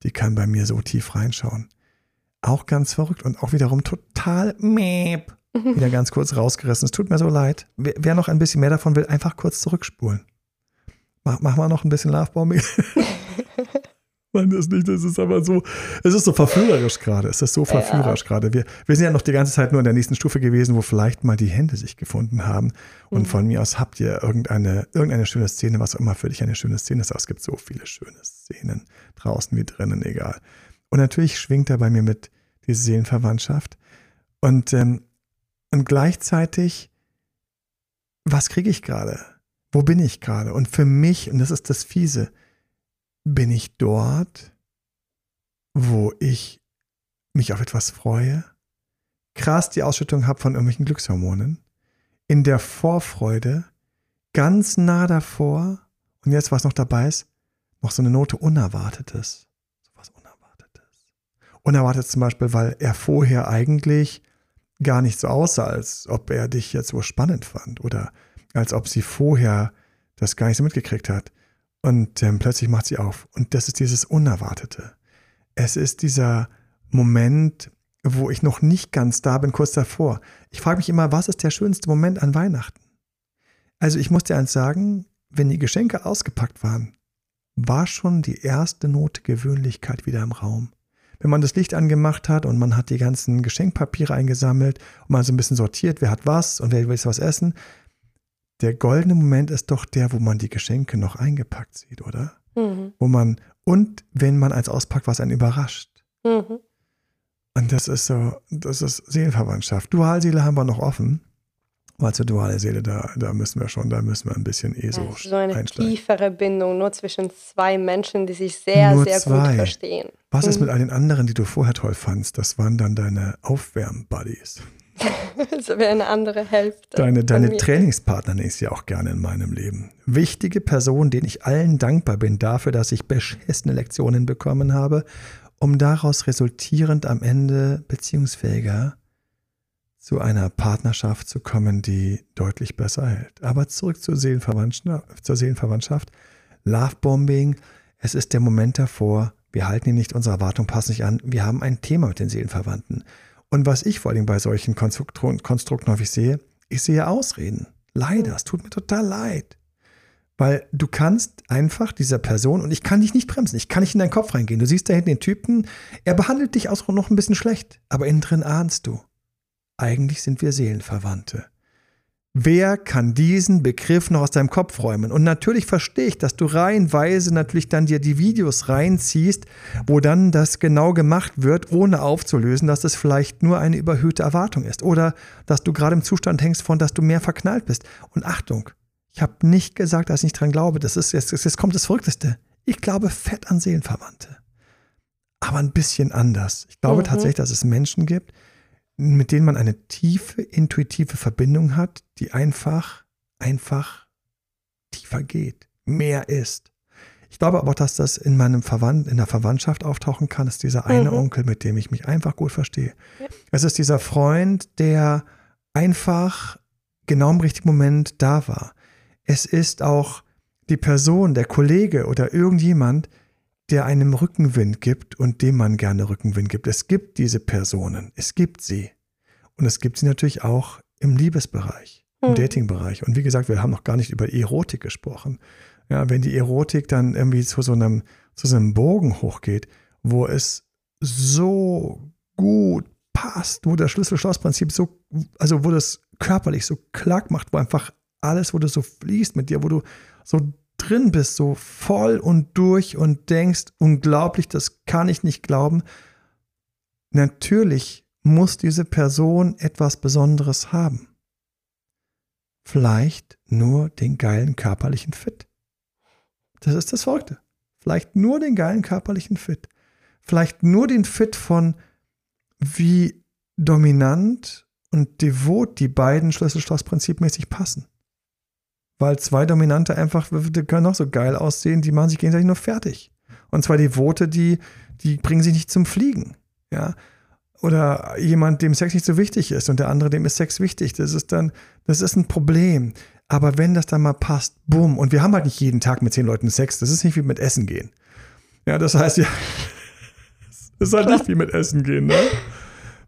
die kann bei mir so tief reinschauen. Auch ganz verrückt und auch wiederum total meep. Wieder ganz kurz rausgerissen. Es tut mir so leid. Wer noch ein bisschen mehr davon will, einfach kurz zurückspulen. Mach, mach mal noch ein bisschen Lovebombing. Man das nicht, das ist aber so, es ist so verführerisch gerade, es ist so verführerisch ja. gerade. Wir, wir sind ja noch die ganze Zeit nur in der nächsten Stufe gewesen, wo vielleicht mal die Hände sich gefunden haben. Und mhm. von mir aus habt ihr irgendeine, irgendeine schöne Szene, was auch immer für dich eine schöne Szene ist. Aber es gibt so viele schöne Szenen, draußen wie drinnen, egal. Und natürlich schwingt da bei mir mit diese Seelenverwandtschaft. Und, ähm, und gleichzeitig, was kriege ich gerade? Wo bin ich gerade? Und für mich, und das ist das Fiese, bin ich dort, wo ich mich auf etwas freue, krass die Ausschüttung habe von irgendwelchen Glückshormonen, in der Vorfreude, ganz nah davor, und jetzt, was noch dabei ist, noch so eine Note Unerwartetes. So was Unerwartetes. Unerwartet zum Beispiel, weil er vorher eigentlich gar nicht so aussah, als ob er dich jetzt so spannend fand oder als ob sie vorher das gar nicht so mitgekriegt hat. Und ähm, plötzlich macht sie auf. Und das ist dieses Unerwartete. Es ist dieser Moment, wo ich noch nicht ganz da bin, kurz davor. Ich frage mich immer, was ist der schönste Moment an Weihnachten? Also ich muss dir eins sagen, wenn die Geschenke ausgepackt waren, war schon die erste Note Gewöhnlichkeit wieder im Raum. Wenn man das Licht angemacht hat und man hat die ganzen Geschenkpapiere eingesammelt und man so ein bisschen sortiert, wer hat was und wer will was essen, der goldene Moment ist doch der, wo man die Geschenke noch eingepackt sieht, oder? Mhm. Wo man, und wenn man als auspackt, was einen überrascht. Mhm. Und das ist so, das ist Seelenverwandtschaft. Dualseele haben wir noch offen. Weil zur duale Seele, da, da müssen wir schon, da müssen wir ein bisschen eh so. so eine einsteigen. tiefere Bindung, nur zwischen zwei Menschen, die sich sehr, nur sehr zwei. gut verstehen. Was mhm. ist mit all den anderen, die du vorher toll fandst? Das waren dann deine Aufwärm-Buddies. das wäre eine andere Hälfte. Deine, deine Trainingspartner nenne ich sie auch gerne in meinem Leben. Wichtige Personen, denen ich allen dankbar bin dafür, dass ich beschissene Lektionen bekommen habe, um daraus resultierend am Ende beziehungsfähiger zu einer Partnerschaft zu kommen, die deutlich besser hält. Aber zurück zur Seelenverwandtschaft. Zur Seelenverwandtschaft. Lovebombing, es ist der Moment davor, wir halten ihn nicht, unsere Erwartung passt nicht an, wir haben ein Thema mit den Seelenverwandten. Und was ich vor allem bei solchen Konstrukten häufig sehe, ich sehe Ausreden. Leider, es tut mir total leid. Weil du kannst einfach dieser Person, und ich kann dich nicht bremsen, ich kann nicht in deinen Kopf reingehen. Du siehst da hinten den Typen, er behandelt dich auch noch ein bisschen schlecht, aber innen drin ahnst du. Eigentlich sind wir Seelenverwandte. Wer kann diesen Begriff noch aus deinem Kopf räumen? Und natürlich verstehe ich, dass du reihenweise natürlich dann dir die Videos reinziehst, wo dann das genau gemacht wird, ohne aufzulösen, dass es vielleicht nur eine überhöhte Erwartung ist. Oder dass du gerade im Zustand hängst von, dass du mehr verknallt bist. Und Achtung, ich habe nicht gesagt, dass ich nicht dran glaube. Das ist jetzt, jetzt kommt das Verrückteste. Ich glaube fett an Seelenverwandte. Aber ein bisschen anders. Ich glaube mhm. tatsächlich, dass es Menschen gibt, mit denen man eine tiefe, intuitive Verbindung hat, die einfach, einfach tiefer geht, mehr ist. Ich glaube aber dass das in meinem Verwand, in der Verwandtschaft auftauchen kann, ist dieser eine mhm. Onkel, mit dem ich mich einfach gut verstehe. Ja. Es ist dieser Freund, der einfach genau im richtigen Moment da war. Es ist auch die Person, der Kollege oder irgendjemand, der einem Rückenwind gibt und dem man gerne Rückenwind gibt. Es gibt diese Personen, es gibt sie. Und es gibt sie natürlich auch im Liebesbereich, im hm. Datingbereich. Und wie gesagt, wir haben noch gar nicht über Erotik gesprochen. Ja, wenn die Erotik dann irgendwie zu so einem, zu so einem Bogen hochgeht, wo es so gut passt, wo das Schlüssel-Schloss-Prinzip so, also wo das körperlich so klack macht, wo einfach alles, wo du so fließt mit dir, wo du so drin bist, so voll und durch und denkst, unglaublich, das kann ich nicht glauben. Natürlich muss diese Person etwas Besonderes haben. Vielleicht nur den geilen körperlichen Fit. Das ist das Verrückte. Vielleicht nur den geilen körperlichen Fit. Vielleicht nur den Fit von wie dominant und devot die beiden Schlüsselschloss-prinzipmäßig passen. Weil zwei Dominante einfach, die können auch so geil aussehen, die machen sich gegenseitig nur fertig. Und zwei Devote, die, die bringen sich nicht zum Fliegen. Ja. Oder jemand, dem Sex nicht so wichtig ist und der andere, dem ist Sex wichtig. Das ist dann, das ist ein Problem. Aber wenn das dann mal passt, bumm. Und wir haben halt nicht jeden Tag mit zehn Leuten Sex. Das ist nicht wie mit Essen gehen. Ja, das heißt ja, das ist halt nicht wie mit Essen gehen, ne?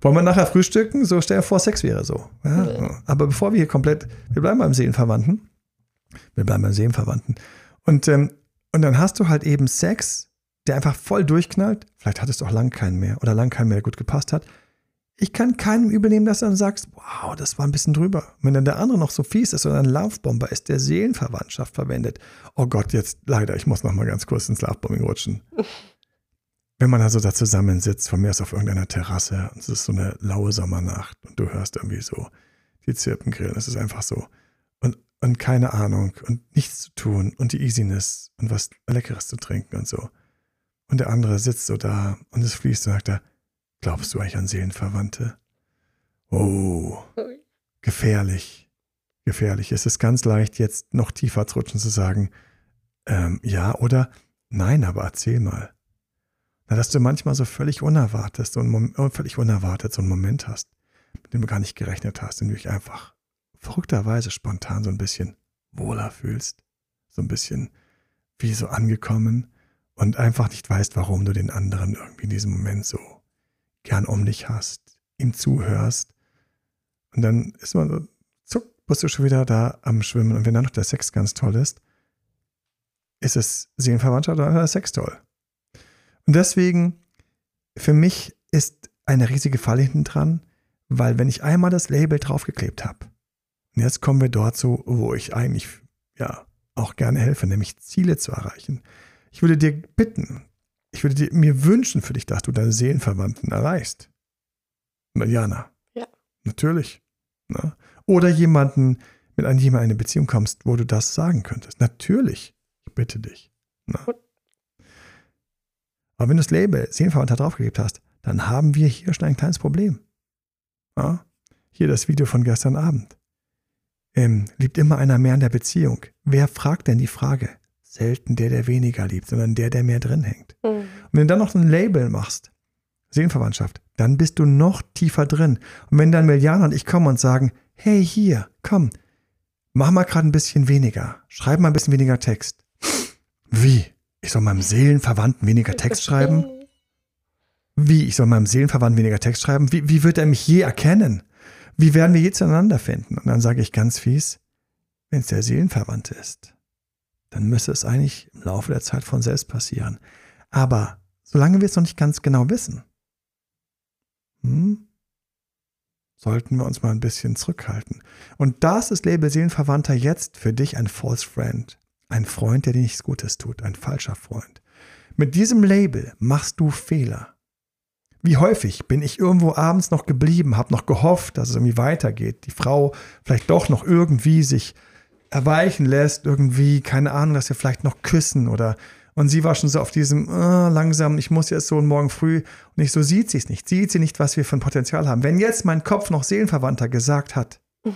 Wollen wir nachher frühstücken? So stell dir vor, Sex wäre so. Ja? Aber bevor wir hier komplett, wir bleiben beim Seelenverwandten. Wir bleiben beim Seelenverwandten. Und, ähm, und dann hast du halt eben Sex der einfach voll durchknallt, vielleicht hattest du auch lang keinen mehr oder lang keinen mehr, der gut gepasst hat. Ich kann keinem übernehmen, dass du dann sagst, wow, das war ein bisschen drüber. Wenn dann der andere noch so fies ist oder ein Laufbomber ist, der Seelenverwandtschaft verwendet. Oh Gott, jetzt leider, ich muss noch mal ganz kurz ins Laufbombing rutschen. Wenn man also da zusammensitzt, von mir aus auf irgendeiner Terrasse, und es ist so eine laue Sommernacht und du hörst irgendwie so die Zirpen grillen, es ist einfach so. Und, keine Ahnung und nichts zu tun und die Easiness und was Leckeres zu trinken und so. Und der andere sitzt so da und es fließt und sagt er, glaubst du eigentlich an Seelenverwandte? Oh, gefährlich. Gefährlich. Es ist ganz leicht, jetzt noch tiefer zu rutschen zu sagen, ähm, ja oder nein, aber erzähl mal. Na, dass du manchmal so völlig unerwartet, so einen, völlig unerwartet so einen Moment hast, mit dem du gar nicht gerechnet hast, in dem du dich einfach verrückterweise spontan so ein bisschen wohler fühlst. So ein bisschen wie so angekommen und einfach nicht weißt, warum du den anderen irgendwie in diesem Moment so gern um dich hast, ihm zuhörst. Und dann ist man so, zuck, bist du schon wieder da am Schwimmen. Und wenn dann noch der Sex ganz toll ist, ist es Seelenverwandtschaft oder der Sex toll. Und deswegen, für mich ist eine riesige Falle hinten dran, weil wenn ich einmal das Label draufgeklebt habe, und jetzt kommen wir dort so, wo ich eigentlich, ja, auch gerne helfe, nämlich Ziele zu erreichen. Ich würde dir bitten, ich würde dir, mir wünschen für dich, dass du deine Seelenverwandten erreichst. Mariana. Ja. Natürlich. Ne? Oder jemanden, mit einem jemandem eine Beziehung kommst, wo du das sagen könntest. Natürlich. Ich bitte dich. Ne? Aber wenn du das Label Seelenverwandter draufgeklebt hast, dann haben wir hier schon ein kleines Problem. Ja? Hier das Video von gestern Abend. Ähm, liebt immer einer mehr in der Beziehung? Wer fragt denn die Frage? selten der, der weniger liebt, sondern der, der mehr drin hängt. Mhm. Und wenn du dann noch ein Label machst, Seelenverwandtschaft, dann bist du noch tiefer drin. Und wenn dann Millianer und ich kommen und sagen, hey, hier, komm, mach mal gerade ein bisschen weniger, schreib mal ein bisschen weniger Text. Wie? Ich soll meinem Seelenverwandten weniger Text schreiben? Wie? Ich soll meinem Seelenverwandten weniger Text schreiben? Wie, wie wird er mich je erkennen? Wie werden wir je zueinander finden? Und dann sage ich ganz fies, wenn es der Seelenverwandte ist, dann müsste es eigentlich im Laufe der Zeit von selbst passieren. Aber solange wir es noch nicht ganz genau wissen, hm, sollten wir uns mal ein bisschen zurückhalten. Und das ist Label Seelenverwandter jetzt für dich ein False Friend. Ein Freund, der dir nichts Gutes tut, ein falscher Freund. Mit diesem Label machst du Fehler. Wie häufig bin ich irgendwo abends noch geblieben, habe noch gehofft, dass es irgendwie weitergeht, die Frau vielleicht doch noch irgendwie sich erweichen lässt, irgendwie, keine Ahnung, dass wir vielleicht noch küssen oder und sie war schon so auf diesem oh, langsam, ich muss jetzt so und morgen früh und ich so sieht sie es nicht, sieht sie nicht, was wir für ein Potenzial haben. Wenn jetzt mein Kopf noch Seelenverwandter gesagt hat,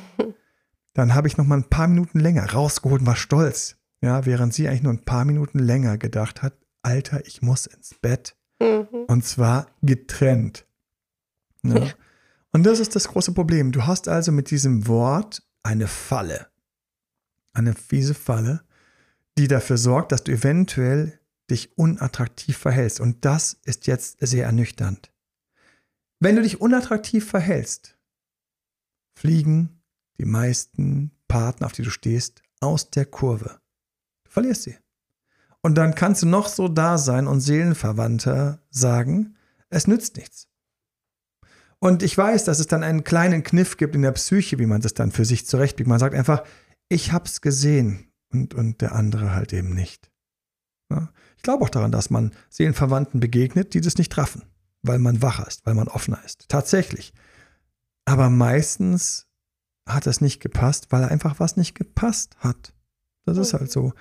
dann habe ich noch mal ein paar Minuten länger rausgeholt und war stolz, ja, während sie eigentlich nur ein paar Minuten länger gedacht hat, Alter, ich muss ins Bett mhm. und zwar getrennt. Ja. Und das ist das große Problem. Du hast also mit diesem Wort eine Falle eine fiese Falle, die dafür sorgt, dass du eventuell dich unattraktiv verhältst. Und das ist jetzt sehr ernüchternd. Wenn du dich unattraktiv verhältst, fliegen die meisten Partner, auf die du stehst, aus der Kurve. Du verlierst sie. Und dann kannst du noch so da sein und Seelenverwandter sagen, es nützt nichts. Und ich weiß, dass es dann einen kleinen Kniff gibt in der Psyche, wie man das dann für sich zurechtbiegt. Man sagt einfach, ich hab's gesehen und, und der andere halt eben nicht. Ja? Ich glaube auch daran, dass man Seelenverwandten begegnet, die das nicht raffen, weil man wacher ist, weil man offener ist. Tatsächlich. Aber meistens hat es nicht gepasst, weil einfach was nicht gepasst hat. Das ist halt so.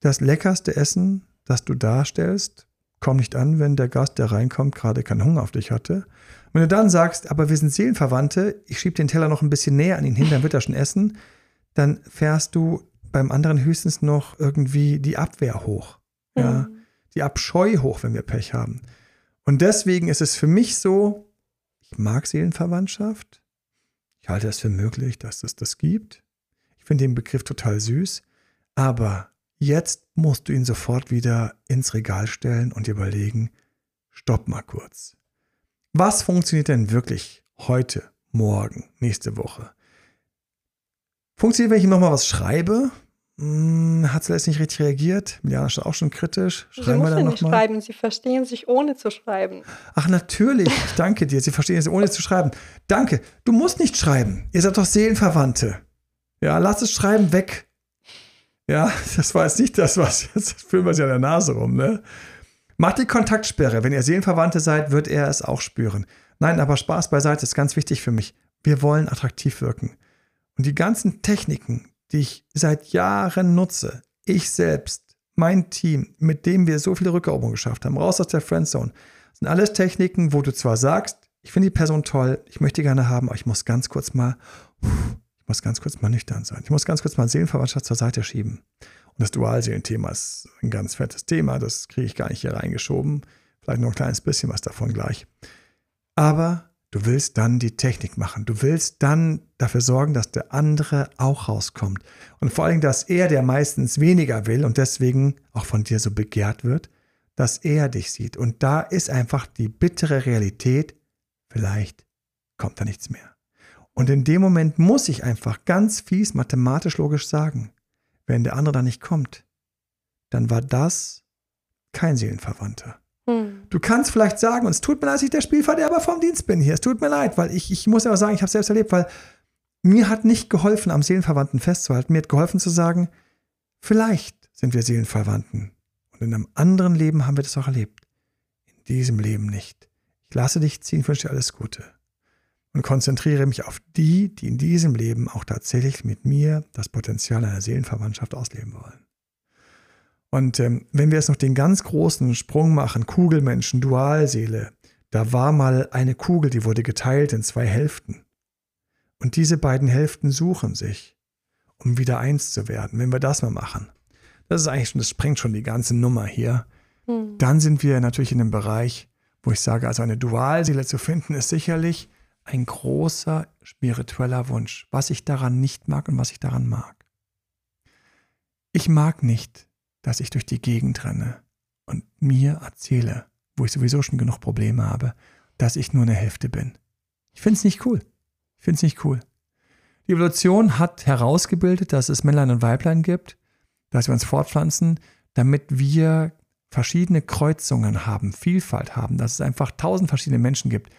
Das leckerste Essen, das du darstellst, kommt nicht an, wenn der Gast, der reinkommt, gerade keinen Hunger auf dich hatte. Wenn du dann sagst, aber wir sind Seelenverwandte, ich schiebe den Teller noch ein bisschen näher an ihn hin, dann wird er schon essen, dann fährst du beim anderen höchstens noch irgendwie die Abwehr hoch. Ja, mhm. die Abscheu hoch, wenn wir Pech haben. Und deswegen ist es für mich so, ich mag Seelenverwandtschaft. Ich halte es für möglich, dass es das gibt. Ich finde den Begriff total süß. Aber jetzt musst du ihn sofort wieder ins Regal stellen und überlegen, stopp mal kurz. Was funktioniert denn wirklich heute, morgen, nächste Woche? Funktioniert, wenn ich nochmal was schreibe? hm, hat zuletzt nicht richtig reagiert. Miliana ist auch schon kritisch. Sie Schreiben wir müssen da nicht schreiben, sie verstehen sich ohne zu schreiben. Ach, natürlich. Ich danke dir. Sie verstehen es ohne zu schreiben. Danke. Du musst nicht schreiben. Ihr seid doch Seelenverwandte. Ja, lass es schreiben weg. Ja, das war jetzt nicht das, was jetzt fühlen wir es ja in der Nase rum, ne? Macht die Kontaktsperre. Wenn ihr Seelenverwandte seid, wird er es auch spüren. Nein, aber Spaß beiseite ist ganz wichtig für mich. Wir wollen attraktiv wirken. Und die ganzen Techniken, die ich seit Jahren nutze, ich selbst, mein Team, mit dem wir so viele Rückeroberungen geschafft haben, raus aus der Friendzone, sind alles Techniken, wo du zwar sagst, ich finde die Person toll, ich möchte die gerne haben, aber ich muss ganz kurz mal, muss ganz kurz mal nüchtern sein. Ich muss ganz kurz mal Seelenverwandtschaft zur Seite schieben. Und das Dualseelenthema ist ein ganz fettes Thema, das kriege ich gar nicht hier reingeschoben. Vielleicht noch ein kleines bisschen was davon gleich. Aber du willst dann die Technik machen. Du willst dann dafür sorgen, dass der andere auch rauskommt. Und vor allem, dass er, der meistens weniger will und deswegen auch von dir so begehrt wird, dass er dich sieht. Und da ist einfach die bittere Realität, vielleicht kommt da nichts mehr. Und in dem Moment muss ich einfach ganz fies mathematisch logisch sagen, wenn der andere da nicht kommt, dann war das kein Seelenverwandter. Hm. Du kannst vielleicht sagen, und es tut mir leid, dass ich der Spielverderber vom Dienst bin hier. Es tut mir leid, weil ich, ich muss ja auch sagen, ich habe es selbst erlebt, weil mir hat nicht geholfen, am Seelenverwandten festzuhalten. Mir hat geholfen zu sagen, vielleicht sind wir Seelenverwandten. Und in einem anderen Leben haben wir das auch erlebt. In diesem Leben nicht. Ich lasse dich ziehen, wünsche dir alles Gute. Und konzentriere mich auf die, die in diesem Leben auch tatsächlich mit mir das Potenzial einer Seelenverwandtschaft ausleben wollen. Und ähm, wenn wir jetzt noch den ganz großen Sprung machen, Kugelmenschen, Dualseele, da war mal eine Kugel, die wurde geteilt in zwei Hälften. Und diese beiden Hälften suchen sich, um wieder eins zu werden. Wenn wir das mal machen, das ist eigentlich schon, das sprengt schon die ganze Nummer hier. Hm. Dann sind wir natürlich in einem Bereich, wo ich sage, also eine Dualseele zu finden, ist sicherlich ein großer spiritueller Wunsch, was ich daran nicht mag und was ich daran mag. Ich mag nicht, dass ich durch die Gegend renne und mir erzähle, wo ich sowieso schon genug Probleme habe, dass ich nur eine Hälfte bin. Ich finde es nicht cool. Ich finde es nicht cool. Die Evolution hat herausgebildet, dass es Männlein und Weiblein gibt, dass wir uns fortpflanzen, damit wir verschiedene Kreuzungen haben, Vielfalt haben, dass es einfach tausend verschiedene Menschen gibt.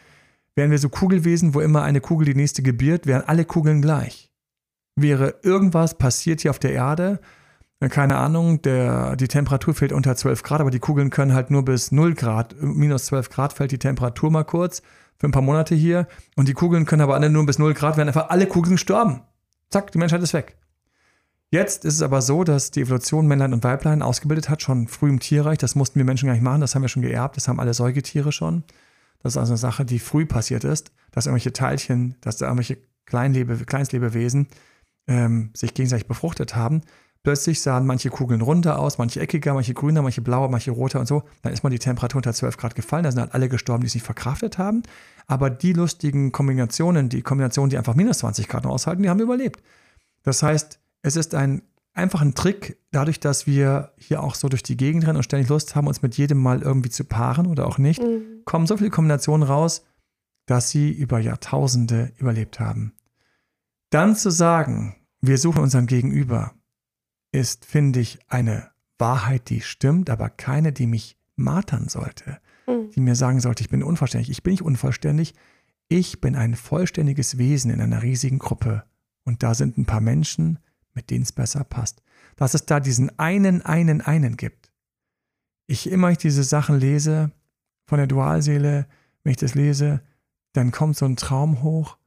Wären wir so Kugelwesen, wo immer eine Kugel die nächste gebiert, wären alle Kugeln gleich. Wäre irgendwas passiert hier auf der Erde, äh, keine Ahnung, der, die Temperatur fällt unter 12 Grad, aber die Kugeln können halt nur bis 0 Grad, minus 12 Grad fällt die Temperatur mal kurz für ein paar Monate hier und die Kugeln können aber alle nur bis 0 Grad, werden einfach alle Kugeln gestorben. Zack, die Menschheit ist weg. Jetzt ist es aber so, dass die Evolution Männlein und Weiblein ausgebildet hat, schon früh im Tierreich. Das mussten wir Menschen gar nicht machen, das haben wir schon geerbt, das haben alle Säugetiere schon. Das ist also eine Sache, die früh passiert ist, dass irgendwelche Teilchen, dass da irgendwelche Kleinlebe, Kleinstlebewesen ähm, sich gegenseitig befruchtet haben. Plötzlich sahen manche Kugeln runder aus, manche eckiger, manche grüner, manche blauer, manche roter und so. Dann ist mal die Temperatur unter 12 Grad gefallen. Da sind halt alle gestorben, die es nicht verkraftet haben. Aber die lustigen Kombinationen, die Kombinationen, die einfach minus 20 Grad noch aushalten, die haben überlebt. Das heißt, es ist ein einfach ein Trick, dadurch, dass wir hier auch so durch die Gegend rennen und ständig Lust haben, uns mit jedem mal irgendwie zu paaren oder auch nicht, Mhm. kommen so viele Kombinationen raus, dass sie über Jahrtausende überlebt haben. Dann zu sagen, wir suchen unseren Gegenüber, ist, finde ich, eine Wahrheit, die stimmt, aber keine, die mich martern sollte, Mhm. die mir sagen sollte, ich bin unvollständig. Ich bin nicht unvollständig. Ich bin ein vollständiges Wesen in einer riesigen Gruppe. Und da sind ein paar Menschen, mit denen es besser passt. Dass es da diesen einen, einen, einen gibt. Ich immer ich diese Sachen lese von der Dualseele, wenn ich das lese, dann kommt so ein Traum hoch,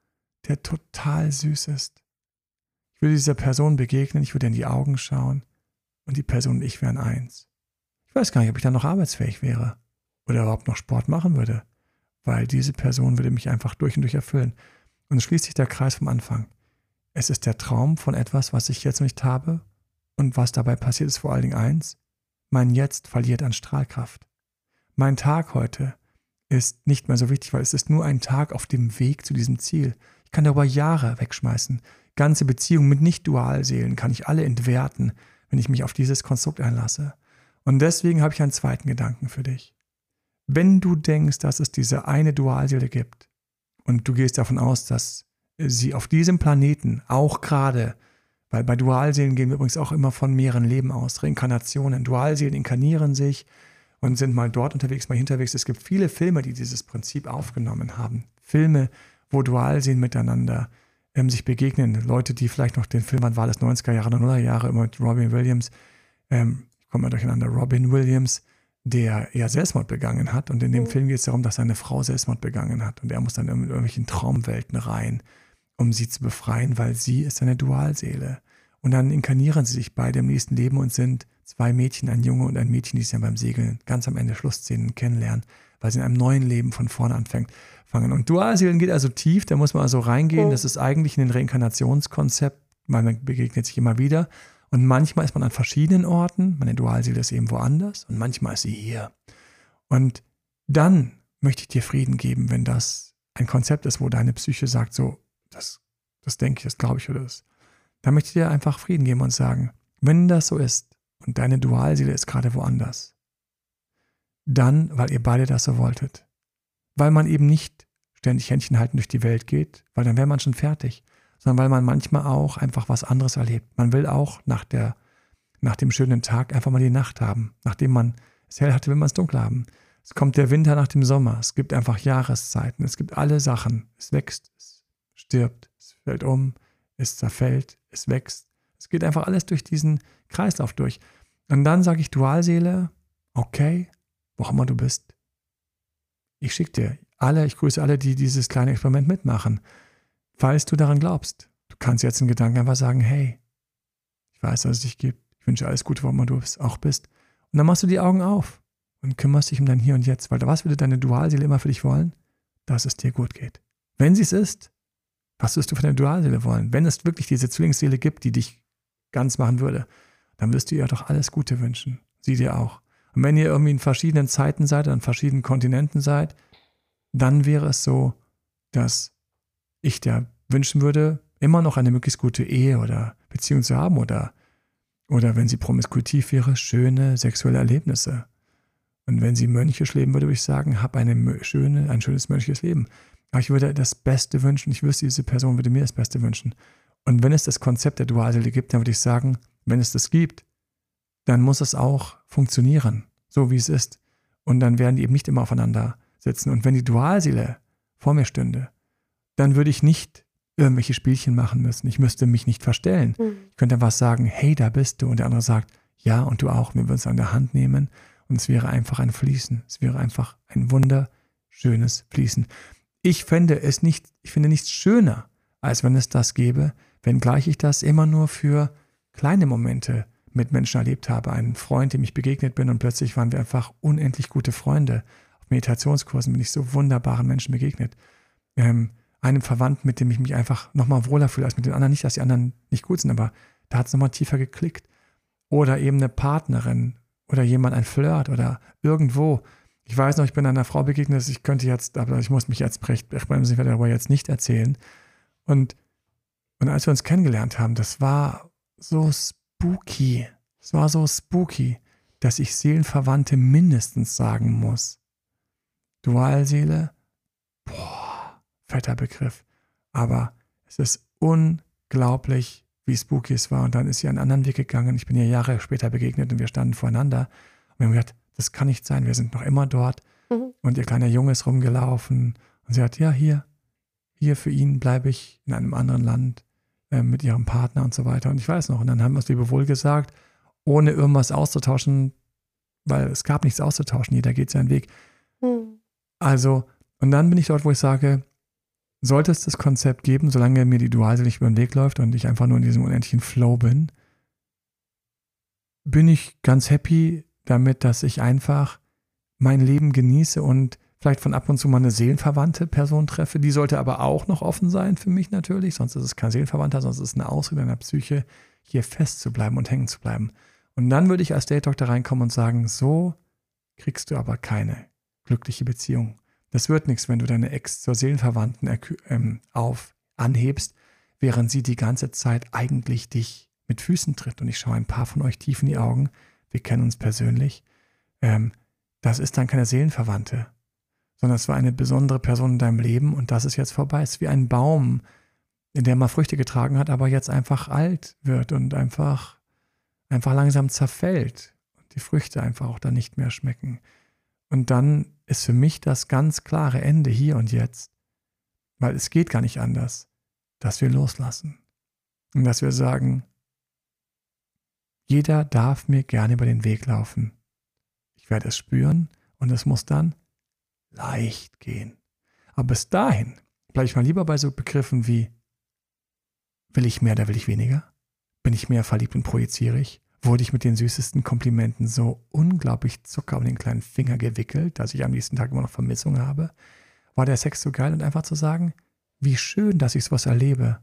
der total süß ist. Ich würde dieser Person begegnen, ich würde in die Augen schauen und die Person und ich wären eins. Ich weiß gar nicht, ob ich dann noch arbeitsfähig wäre oder überhaupt noch Sport machen würde, weil diese Person würde mich einfach durch und durch erfüllen. Und schließt sich der Kreis vom Anfang. Es ist der Traum von etwas, was ich jetzt nicht habe und was dabei passiert ist vor allen Dingen eins, mein Jetzt verliert an Strahlkraft. Mein Tag heute ist nicht mehr so wichtig, weil es ist nur ein Tag auf dem Weg zu diesem Ziel. Ich kann darüber Jahre wegschmeißen. Ganze Beziehungen mit Nicht-Dualseelen kann ich alle entwerten, wenn ich mich auf dieses Konstrukt einlasse. Und deswegen habe ich einen zweiten Gedanken für dich. Wenn du denkst, dass es diese eine Dualseele gibt und du gehst davon aus, dass sie auf diesem Planeten auch gerade Weil bei Dualseelen gehen wir übrigens auch immer von mehreren Leben aus, Reinkarnationen. Dualseelen inkarnieren sich und sind mal dort unterwegs, mal hinterwegs. Es gibt viele Filme, die dieses Prinzip aufgenommen haben. Filme, wo Dualseelen miteinander ähm, sich begegnen. Leute, die vielleicht noch den Film, wann war das, 90er Jahre oder 0er Jahre, immer mit Robin Williams, ähm, ich komme mal durcheinander, Robin Williams, der ja Selbstmord begangen hat. Und in dem mhm. Film geht es darum, dass seine Frau Selbstmord begangen hat. Und er muss dann in irgendwelchen Traumwelten rein, um sie zu befreien, weil sie ist eine Dualseele. Und dann inkarnieren sie sich beide im nächsten Leben und sind zwei Mädchen, ein Junge und ein Mädchen, die sich dann beim Segeln ganz am Ende Schlussszenen kennenlernen, weil sie in einem neuen Leben von vorne anfängt. Fangen. Und Dualseelen geht also tief, da muss man also reingehen. Das ist eigentlich ein Reinkarnationskonzept, man begegnet sich immer wieder. Und manchmal ist man an verschiedenen Orten, meine Dualseele ist eben woanders und manchmal ist sie hier. Und dann möchte ich dir Frieden geben, wenn das ein Konzept ist, wo deine Psyche sagt, so, das, das denke ich, das glaube ich oder das. Dann möchte ich dir einfach Frieden geben und sagen, wenn das so ist und deine Dualseele ist gerade woanders, dann, weil ihr beide das so wolltet, weil man eben nicht ständig Händchen halten durch die Welt geht, weil dann wäre man schon fertig, sondern weil man manchmal auch einfach was anderes erlebt. Man will auch nach, der, nach dem schönen Tag einfach mal die Nacht haben. Nachdem man es hell hatte, will man es dunkel haben. Es kommt der Winter nach dem Sommer. Es gibt einfach Jahreszeiten. Es gibt alle Sachen. Es wächst, es stirbt, es fällt um, es zerfällt, es wächst. Es geht einfach alles durch diesen Kreislauf durch. Und dann sage ich Dualseele, okay, wo auch immer du bist. Ich schicke dir alle, ich grüße alle, die dieses kleine Experiment mitmachen falls du daran glaubst. Du kannst jetzt in Gedanken einfach sagen, hey, ich weiß, dass es dich gibt. Ich wünsche alles Gute, wo immer du auch bist. Und dann machst du die Augen auf und kümmerst dich um dein Hier und Jetzt. Weil was würde deine Dualseele immer für dich wollen? Dass es dir gut geht. Wenn sie es ist, was wirst du von der Dualseele wollen? Wenn es wirklich diese Zwillingsseele gibt, die dich ganz machen würde, dann wirst du ihr doch alles Gute wünschen. Sie dir auch. Und wenn ihr irgendwie in verschiedenen Zeiten seid, an verschiedenen Kontinenten seid, dann wäre es so, dass ich dir wünschen würde, immer noch eine möglichst gute Ehe oder Beziehung zu haben oder, oder wenn sie promiskuitiv wäre, schöne sexuelle Erlebnisse. Und wenn sie mönchisch leben würde, würde ich sagen, hab eine schöne, ein schönes mönchiges Leben. Aber ich würde das Beste wünschen. Ich wüsste, diese Person würde mir das Beste wünschen. Und wenn es das Konzept der Dualseele gibt, dann würde ich sagen, wenn es das gibt, dann muss es auch funktionieren, so wie es ist. Und dann werden die eben nicht immer aufeinander sitzen. Und wenn die Dualseele vor mir stünde dann würde ich nicht irgendwelche Spielchen machen müssen. Ich müsste mich nicht verstellen. Mhm. Ich könnte was sagen, hey, da bist du. Und der andere sagt, ja, und du auch. Wir würden es an der Hand nehmen und es wäre einfach ein Fließen. Es wäre einfach ein wunderschönes Fließen. Ich fände es nicht, ich finde nichts schöner, als wenn es das gäbe, wenngleich ich das immer nur für kleine Momente mit Menschen erlebt habe. Einen Freund, dem ich begegnet bin und plötzlich waren wir einfach unendlich gute Freunde. Auf Meditationskursen bin ich so wunderbaren Menschen begegnet. Ähm, einem Verwandten, mit dem ich mich einfach nochmal wohler fühle als mit den anderen. Nicht, dass die anderen nicht gut sind, aber da hat es nochmal tiefer geklickt. Oder eben eine Partnerin oder jemand, ein Flirt oder irgendwo. Ich weiß noch, ich bin einer Frau begegnet, ich könnte jetzt, aber ich muss mich jetzt bremsen, ich werde darüber jetzt nicht erzählen. Und, und als wir uns kennengelernt haben, das war so spooky. Es war so spooky, dass ich Seelenverwandte mindestens sagen muss. Dualseele, boah fetter Begriff. Aber es ist unglaublich, wie spooky es war. Und dann ist sie einen anderen Weg gegangen. Ich bin ihr Jahre später begegnet und wir standen voreinander. Und wir haben gedacht, das kann nicht sein. Wir sind noch immer dort. Mhm. Und ihr kleiner Junge ist rumgelaufen. Und sie hat, ja, hier, hier für ihn bleibe ich in einem anderen Land äh, mit ihrem Partner und so weiter. Und ich weiß noch. Und dann haben wir es Lebewohl gesagt, ohne irgendwas auszutauschen, weil es gab nichts auszutauschen. Jeder geht seinen Weg. Mhm. Also, und dann bin ich dort, wo ich sage, sollte es das Konzept geben, solange mir die Dualseele nicht über den Weg läuft und ich einfach nur in diesem unendlichen Flow bin, bin ich ganz happy damit, dass ich einfach mein Leben genieße und vielleicht von ab und zu mal eine seelenverwandte Person treffe. Die sollte aber auch noch offen sein für mich natürlich, sonst ist es kein Seelenverwandter, sonst ist es eine Ausrede in der Psyche, hier fest zu bleiben und hängen zu bleiben. Und dann würde ich als Date Doctor reinkommen und sagen, so kriegst du aber keine glückliche Beziehung. Das wird nichts, wenn du deine Ex zur Seelenverwandten ähm, auf anhebst, während sie die ganze Zeit eigentlich dich mit Füßen tritt. Und ich schaue ein paar von euch tief in die Augen. Wir kennen uns persönlich. Ähm, das ist dann keine Seelenverwandte, sondern es war eine besondere Person in deinem Leben und das ist jetzt vorbei. Es ist wie ein Baum, in der mal Früchte getragen hat, aber jetzt einfach alt wird und einfach, einfach langsam zerfällt und die Früchte einfach auch dann nicht mehr schmecken. Und dann ist für mich das ganz klare Ende hier und jetzt, weil es geht gar nicht anders, dass wir loslassen und dass wir sagen, jeder darf mir gerne über den Weg laufen. Ich werde es spüren und es muss dann leicht gehen. Aber bis dahin bleibe ich mal lieber bei so Begriffen wie, will ich mehr oder will ich weniger? Bin ich mehr verliebt und projiziere ich? Wurde ich mit den süßesten Komplimenten so unglaublich Zucker um den kleinen Finger gewickelt, dass ich am nächsten Tag immer noch Vermissung habe? War der Sex so geil und einfach zu sagen, wie schön, dass ich sowas erlebe.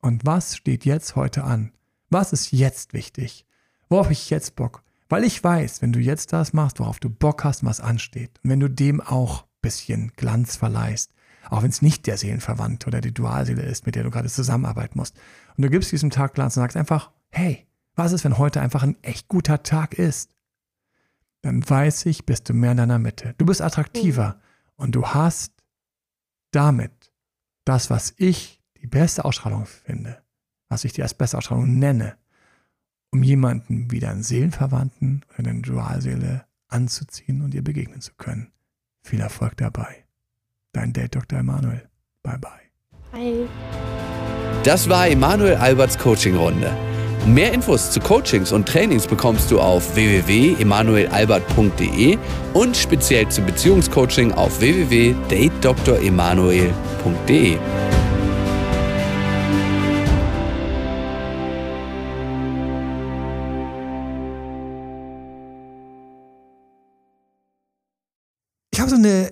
Und was steht jetzt heute an? Was ist jetzt wichtig? Worauf ich jetzt Bock? Weil ich weiß, wenn du jetzt das machst, worauf du Bock hast, was ansteht, und wenn du dem auch ein bisschen Glanz verleihst, auch wenn es nicht der Seelenverwandte oder die Dualseele ist, mit der du gerade zusammenarbeiten musst, und du gibst diesem Tag Glanz und sagst einfach, hey, was ist, wenn heute einfach ein echt guter Tag ist? Dann weiß ich, bist du mehr in deiner Mitte. Du bist attraktiver mhm. und du hast damit das, was ich die beste Ausstrahlung finde, was ich dir als beste Ausstrahlung nenne, um jemanden wie deinen Seelenverwandten oder deine Dualseele anzuziehen und ihr begegnen zu können. Viel Erfolg dabei. Dein Date Dr. Emanuel. Bye bye. Bye. Das war Emanuel Alberts Coaching-Runde. Mehr Infos zu Coachings und Trainings bekommst du auf www.emanuelalbert.de und speziell zum Beziehungscoaching auf www.datedremanuel.de.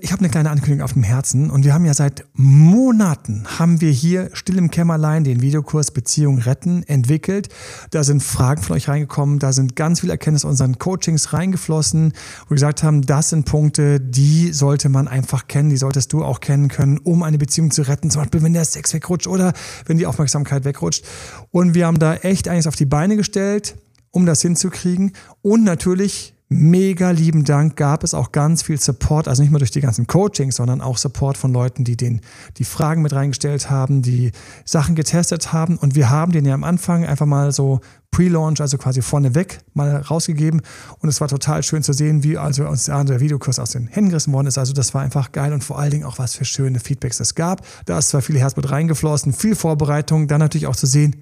ich habe eine kleine Ankündigung auf dem Herzen und wir haben ja seit Monaten haben wir hier still im Kämmerlein den Videokurs Beziehung retten entwickelt. Da sind Fragen von euch reingekommen, da sind ganz viele Erkenntnisse unseren Coachings reingeflossen, wo wir gesagt haben, das sind Punkte, die sollte man einfach kennen, die solltest du auch kennen können, um eine Beziehung zu retten. Zum Beispiel, wenn der Sex wegrutscht oder wenn die Aufmerksamkeit wegrutscht. Und wir haben da echt einiges auf die Beine gestellt, um das hinzukriegen. Und natürlich Mega lieben Dank gab es auch ganz viel Support, also nicht nur durch die ganzen Coachings, sondern auch Support von Leuten, die den, die Fragen mit reingestellt haben, die Sachen getestet haben. Und wir haben den ja am Anfang einfach mal so Pre-Launch, also quasi vorneweg mal rausgegeben. Und es war total schön zu sehen, wie also uns der Videokurs aus den Händen gerissen worden ist. Also das war einfach geil und vor allen Dingen auch was für schöne Feedbacks es gab. Da ist zwar viel Herz mit reingeflossen, viel Vorbereitung, dann natürlich auch zu sehen,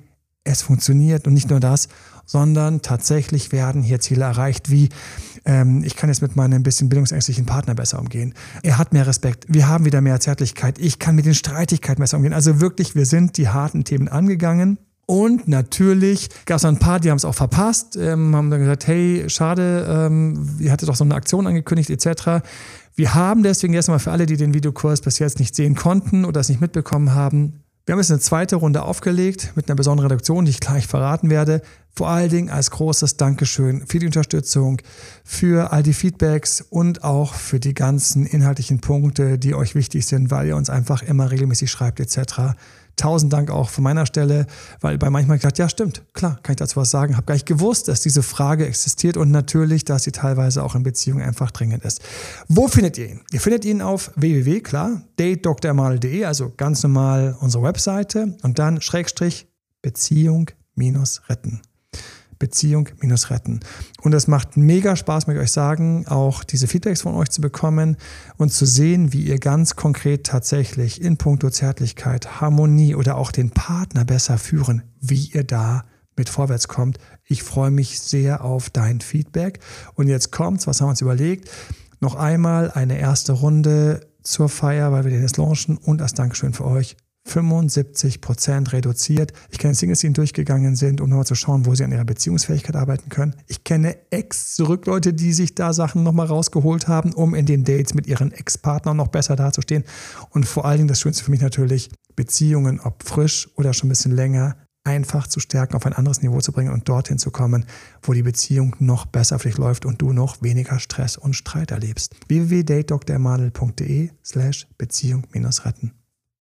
es funktioniert und nicht nur das, sondern tatsächlich werden hier Ziele erreicht, wie ähm, ich kann jetzt mit meinem ein bisschen bildungsängstlichen Partner besser umgehen. Er hat mehr Respekt, wir haben wieder mehr Zärtlichkeit, ich kann mit den Streitigkeiten besser umgehen. Also wirklich, wir sind die harten Themen angegangen. Und natürlich gab es ein paar, die haben es auch verpasst, ähm, haben dann gesagt, hey, schade, ähm, ihr hattet doch so eine Aktion angekündigt etc. Wir haben deswegen erstmal für alle, die den Videokurs bis jetzt nicht sehen konnten oder es nicht mitbekommen haben, wir haben jetzt eine zweite Runde aufgelegt mit einer besonderen Reduktion, die ich gleich verraten werde. Vor allen Dingen als großes Dankeschön für die Unterstützung, für all die Feedbacks und auch für die ganzen inhaltlichen Punkte, die euch wichtig sind, weil ihr uns einfach immer regelmäßig schreibt etc. Tausend Dank auch von meiner Stelle, weil bei manchmal gedacht, ja stimmt, klar, kann ich dazu was sagen, habe gar nicht gewusst, dass diese Frage existiert und natürlich, dass sie teilweise auch in Beziehungen einfach dringend ist. Wo findet ihr ihn? Ihr findet ihn auf www, klar, datedrmal.de, also ganz normal unsere Webseite und dann Schrägstrich Beziehung minus retten. Beziehung minus retten. Und es macht mega Spaß, möchte ich euch sagen, auch diese Feedbacks von euch zu bekommen und zu sehen, wie ihr ganz konkret tatsächlich in puncto Zärtlichkeit, Harmonie oder auch den Partner besser führen, wie ihr da mit vorwärts kommt. Ich freue mich sehr auf dein Feedback. Und jetzt kommt's, was haben wir uns überlegt? Noch einmal eine erste Runde zur Feier, weil wir den jetzt launchen und als Dankeschön für euch 75 Prozent reduziert. Ich kenne Singles, die durchgegangen sind, um nochmal zu schauen, wo sie an ihrer Beziehungsfähigkeit arbeiten können. Ich kenne Ex-Zurück-Leute, die sich da Sachen nochmal rausgeholt haben, um in den Dates mit ihren Ex-Partnern noch besser dazustehen. Und vor allen Dingen das Schönste für mich natürlich, Beziehungen, ob frisch oder schon ein bisschen länger, einfach zu stärken, auf ein anderes Niveau zu bringen und dorthin zu kommen, wo die Beziehung noch besser für dich läuft und du noch weniger Stress und Streit erlebst. www.datedoktormadel.de slash Beziehung-retten